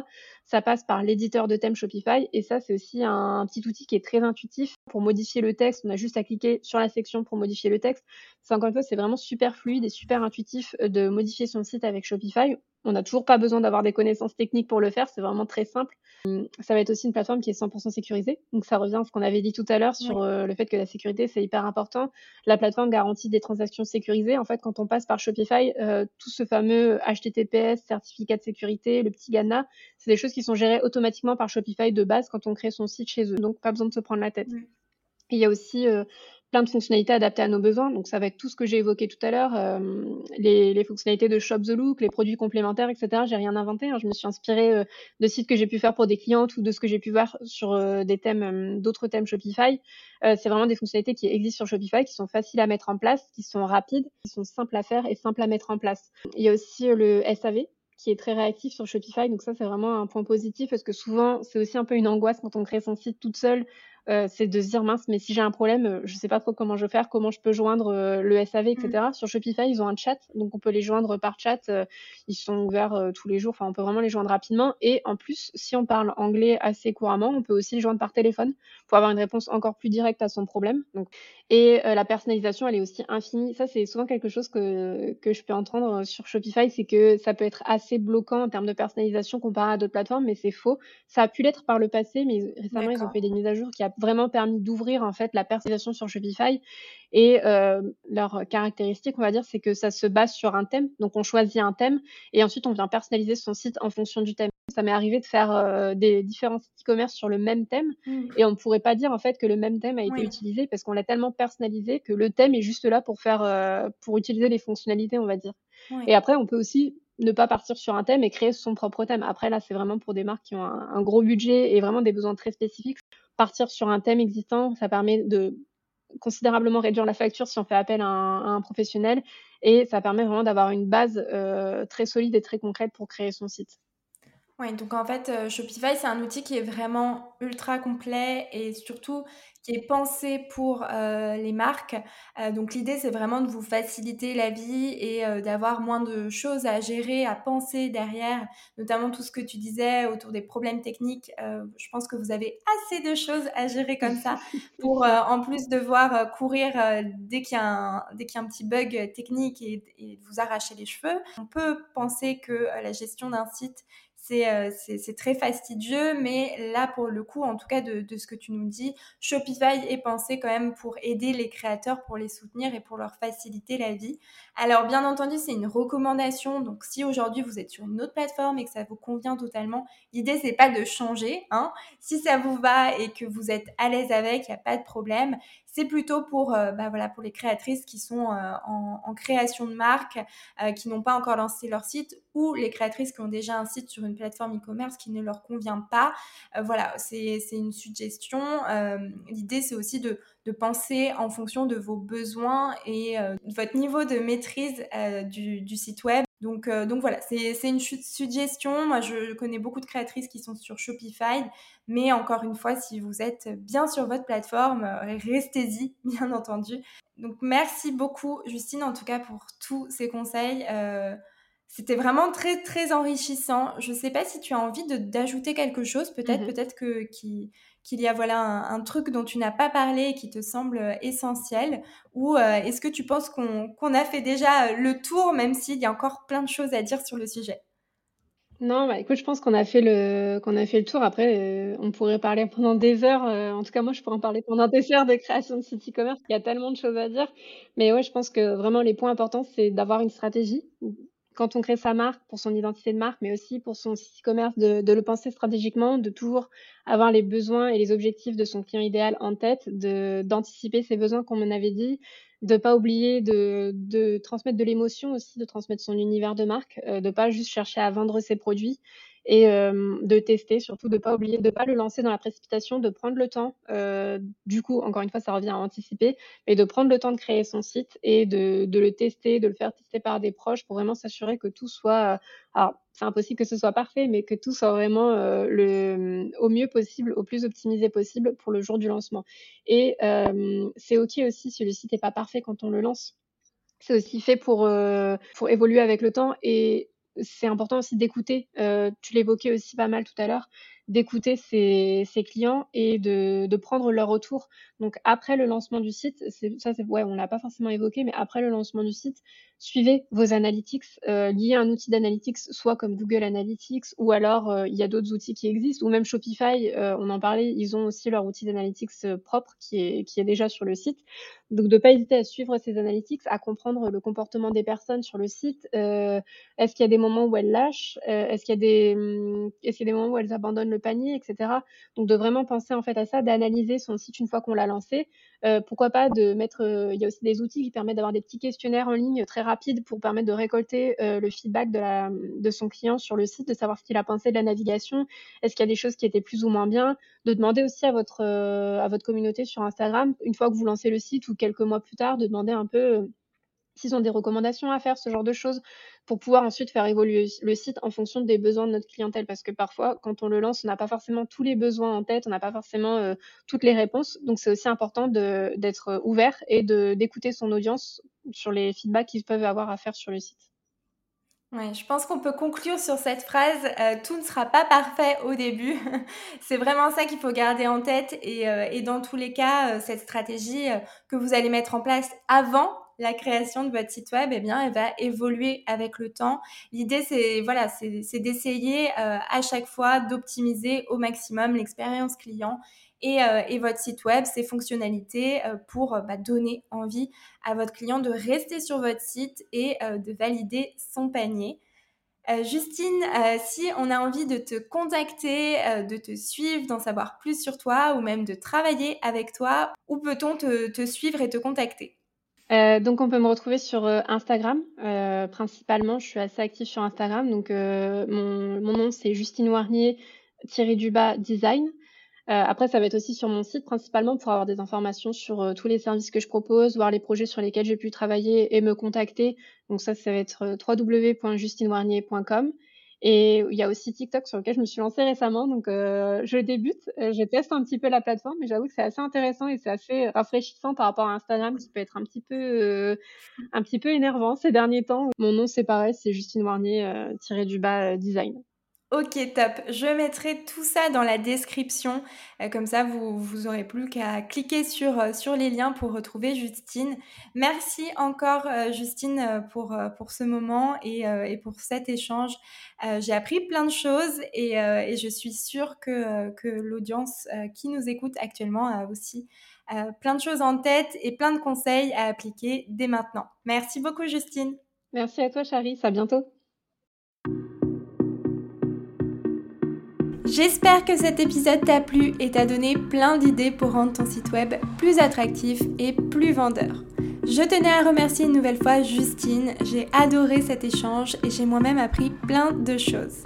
Ça passe par l'éditeur de thème Shopify. Et ça, c'est aussi un, petit outil qui est très intuitif. Pour modifier le texte, on a juste à cliquer sur la section pour modifier le texte. C'est encore une fois, c'est vraiment super fluide et super intuitif de modifier son site avec Shopify. On n'a toujours pas besoin d'avoir des connaissances techniques pour le faire. C'est vraiment très simple. Hum, ça va être aussi une plateforme qui est 100% sécurisée. Donc ça revient à ce qu'on avait dit tout à l'heure sur euh, le fait que la sécurité, c'est hyper important. La plateforme garantit des transactions sécurisées. En fait, quand on passe par Shopify, euh, tout ce fameux HTTPS, certificat de sécurité, le petit GANA, c'est des choses qui sont gérées automatiquement par Shopify de base quand on crée son site chez eux. Donc pas besoin de se prendre la tête. il y a aussi euh, plein de fonctionnalités adaptées à nos besoins. Donc ça va être tout ce que j'ai évoqué tout à l'heure, euh, les, les, fonctionnalités de Shop the Look, les produits complémentaires, etc. J'ai rien inventé. Hein. Je me suis inspirée euh, de sites que j'ai pu faire pour des clientes ou de ce que j'ai pu voir sur euh, des thèmes, d'autres thèmes Shopify. c'est vraiment des fonctionnalités qui existent sur Shopify, qui sont faciles à mettre en place, qui sont rapides, qui sont simples à faire et simples à mettre en place. Il y a aussi le SAV, qui est très réactif sur Shopify. Donc ça, c'est vraiment un point positif parce que souvent, c'est aussi un peu une angoisse quand on crée son site toute seule euh, c'est de se dire mince, mais si j'ai un problème, euh, je sais pas trop comment je vais faire, comment je peux joindre euh, le SAV, etc. Mmh. Sur Shopify, ils ont un chat, donc on peut les joindre par chat. ils sont ouverts tous les jours, enfin on peut vraiment les joindre rapidement. Et en plus, si on parle anglais assez couramment, on peut aussi les joindre par téléphone pour avoir une réponse encore plus directe à son problème. Donc, et la personnalisation, elle est aussi infinie. Ça, c'est souvent quelque chose que, que je peux entendre sur Shopify, c'est que ça peut être assez bloquant en termes de personnalisation comparé à d'autres plateformes, mais c'est faux. Ça a pu l'être par le passé, mais récemment, ils ont fait des mises à jour qui a vraiment permis d'ouvrir en fait la personnalisation sur Shopify. Et euh, leur caractéristique, on va dire, c'est que ça se base sur un thème. Donc on choisit un thème et ensuite on vient personnaliser son site en fonction du thème. Ça m'est arrivé de faire euh, des différents sites e-commerce sur le même thème mmh. et on ne pourrait pas dire en fait que le même thème a été utilisé parce qu'on l'a tellement personnalisé que le thème est juste là pour faire euh, pour utiliser les fonctionnalités, on va dire. Et après, on peut aussi ne pas partir sur un thème et créer son propre thème. Après, là, c'est vraiment pour des marques qui ont un, gros budget et vraiment des besoins très spécifiques partir sur un thème existant, ça permet de considérablement réduire la facture si on fait appel à un, professionnel et ça permet vraiment d'avoir une base euh, très solide et très concrète pour créer son site. Oui, donc en fait, euh, Shopify, c'est un outil qui est vraiment ultra complet et surtout qui est pensé pour euh, les marques. Euh, donc l'idée, c'est vraiment de vous faciliter la vie et d'avoir moins de choses à gérer, à penser derrière, notamment tout ce que tu disais autour des problèmes techniques. je pense que vous avez assez de choses à gérer comme ça pour, en plus, devoir courir dès qu'il y, a un, dès qu'il y a un petit bug technique et, et vous arracher les cheveux. On peut penser que la gestion d'un site c'est très fastidieux, mais là, pour le coup, en tout cas de, ce que tu nous dis, Shopify est pensé quand même pour aider les créateurs, pour les soutenir et pour leur faciliter la vie. Alors, bien entendu, c'est une recommandation. Donc, si aujourd'hui vous êtes sur une autre plateforme et que ça vous convient totalement, l'idée, c'est pas de changer. Hein. Si ça vous va et que vous êtes à l'aise avec, il n'y a pas de problème. C'est plutôt pour, euh, bah voilà, pour les créatrices qui sont euh, en, création de marque, euh, qui n'ont pas encore lancé leur site, ou les créatrices qui ont déjà un site sur une plateforme e-commerce qui ne leur convient pas. voilà, c'est une suggestion. L'idée, c'est aussi de, penser en fonction de vos besoins et de votre niveau de maîtrise du site web. Donc, euh, donc voilà, c'est une suggestion. Moi, je connais beaucoup de créatrices qui sont sur Shopify, mais encore une fois, si vous êtes bien sur votre plateforme, euh, restez-y, bien entendu. Donc, merci beaucoup, Justine, en tout cas, pour tous ces conseils. Euh, c'était vraiment très, très enrichissant. Je ne sais pas si tu as envie d'ajouter quelque chose, peut-être, mmh peut-être que qui qu'il y a voilà un, truc dont tu n'as pas parlé et qui te semble euh, essentiel Ou euh, est-ce que tu penses qu'on a fait déjà euh, le tour, même s'il y a encore plein de choses à dire sur le sujet? Non, bah écoute, je pense qu'on a fait le qu'on a fait le tour. Après, on pourrait parler pendant des heures. en tout cas, moi, je pourrais en parler pendant des heures de création de site e-commerce. Il y a tellement de choses à dire. Mais ouais, je pense que vraiment les points importants, c'est d'avoir une stratégie quand on crée sa marque, pour son identité de marque, mais aussi pour son e-commerce, de, le penser stratégiquement, de toujours avoir les besoins et les objectifs de son client idéal en tête, de d'anticiper ses besoins, comme on avait dit, de pas oublier de, de transmettre de l'émotion aussi, de transmettre son univers de marque, euh, de pas juste chercher à vendre ses produits et de tester, surtout de pas oublier, de pas le lancer dans la précipitation, de prendre le temps. du coup, encore une fois, ça revient à anticiper, mais de prendre le temps de créer son site et de, de le tester, de le faire tester par des proches pour vraiment s'assurer que tout soit. alors, c'est impossible que ce soit parfait, mais que tout soit vraiment le, au mieux possible, au plus optimisé possible pour le jour du lancement. Et c'est ok aussi si le site n'est pas parfait quand on le lance. C'est aussi fait pour, pour évoluer avec le temps et c'est important aussi d'écouter, euh, tu l'évoquais aussi pas mal tout à l'heure, d'écouter ses, clients et de, prendre leur retour. Donc après le lancement du site, ça c'est on l'a pas forcément évoqué, mais après le lancement du site, suivez vos analytics, euh, liez un outil d'analytics, soit comme Google Analytics, ou alors euh, il y a d'autres outils qui existent, ou même Shopify, euh, on en parlait, ils ont aussi leur outil d'analytics euh, propre qui est, déjà sur le site. Donc de pas hésiter à suivre ces analytics, à comprendre le comportement des personnes sur le site. Est-ce qu'il y a des moments où elles lâchent hum, est-ce qu'il y a des moments où elles abandonnent le panier, etc. Donc de vraiment penser en fait à ça, d'analyser son site une fois qu'on l'a lancé. Euh, pourquoi pas de mettre, euh, il y a aussi des outils qui permettent d'avoir des petits questionnaires en ligne très rapides pour permettre de récolter euh, le feedback de, son client sur le site, de savoir ce qu'il a pensé de la navigation, est-ce qu'il y a des choses qui étaient plus ou moins bien, de demander aussi à votre, à votre communauté sur Instagram, une fois que vous lancez le site ou quelques mois plus tard, de demander un peu s'ils ont des recommandations à faire, ce genre de choses, pour pouvoir ensuite faire évoluer le site en fonction des besoins de notre clientèle. Parce que parfois, quand on le lance, on n'a pas forcément tous les besoins en tête, on n'a pas forcément euh, toutes les réponses. Donc, c'est aussi important d'être ouvert et d'écouter son audience sur les feedbacks qu'ils peuvent avoir à faire sur le site. Ouais, je pense qu'on peut conclure sur cette phrase euh, tout ne sera pas parfait au début. c'est vraiment ça qu'il faut garder en tête euh, et dans tous les cas, cette stratégie que vous allez mettre en place avant la création de votre site web, eh bien, elle va évoluer avec le temps. L'idée, c'est voilà, d'essayer euh, à chaque fois d'optimiser au maximum l'expérience client et, euh, votre site web, ses fonctionnalités euh, pour bah, donner envie à votre client de rester sur votre site et de valider son panier. Justine, si on a envie de te contacter, de te suivre, d'en savoir plus sur toi ou même de travailler avec toi, où peut-on te suivre et te contacter? Euh, donc on peut me retrouver sur euh, Instagram euh, principalement. Je suis assez active sur Instagram. Donc mon, nom c'est Justine Warnier Thierry Duba Design. après ça va être aussi sur mon site principalement pour avoir des informations sur tous les services que je propose, voir les projets sur lesquels j'ai pu travailler et me contacter. Donc ça ça va être www.justinewarnier.com. Et il y a aussi TikTok sur lequel je me suis lancée récemment. Donc, euh, je débute, euh, je teste un petit peu la plateforme, mais j'avoue que c'est assez intéressant et c'est assez rafraîchissant par rapport à Instagram, qui peut être un petit peu, euh, un petit peu énervant ces derniers temps. Mon nom, c'est pareil, c'est Justine Warnier, euh, tiré du bas design. Ok, top. Je mettrai tout ça dans la description. Euh, comme ça, vous, vous aurez plus qu'à cliquer sur, euh, sur les liens pour retrouver Justine. Merci encore, euh, Justine, pour, pour ce moment et, et pour cet échange. J'ai appris plein de choses et, et je suis sûre que, que l'audience qui nous écoute actuellement a aussi plein de choses en tête et plein de conseils à appliquer dès maintenant. Merci beaucoup, Justine. Merci à toi, Charis. À bientôt. J'espère que cet épisode t'a plu et t'a donné plein d'idées pour rendre ton site web plus attractif et plus vendeur. Je tenais à remercier une nouvelle fois Justine, j'ai adoré cet échange et j'ai moi-même appris plein de choses.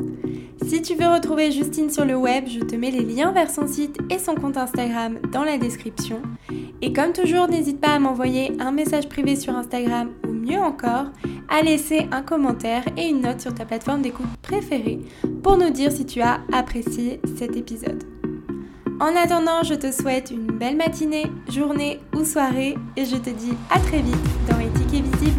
Si tu veux retrouver Justine sur le web, je te mets les liens vers son site et son compte Instagram dans la description. Et comme toujours, n'hésite pas à m'envoyer un message privé sur Instagram ou mieux encore, à laisser un commentaire et une note sur ta plateforme d'écoute préférée pour nous dire si tu as apprécié cet épisode. En attendant, je te souhaite une belle matinée, journée ou soirée et je te dis à très vite dans Éthique et Visible.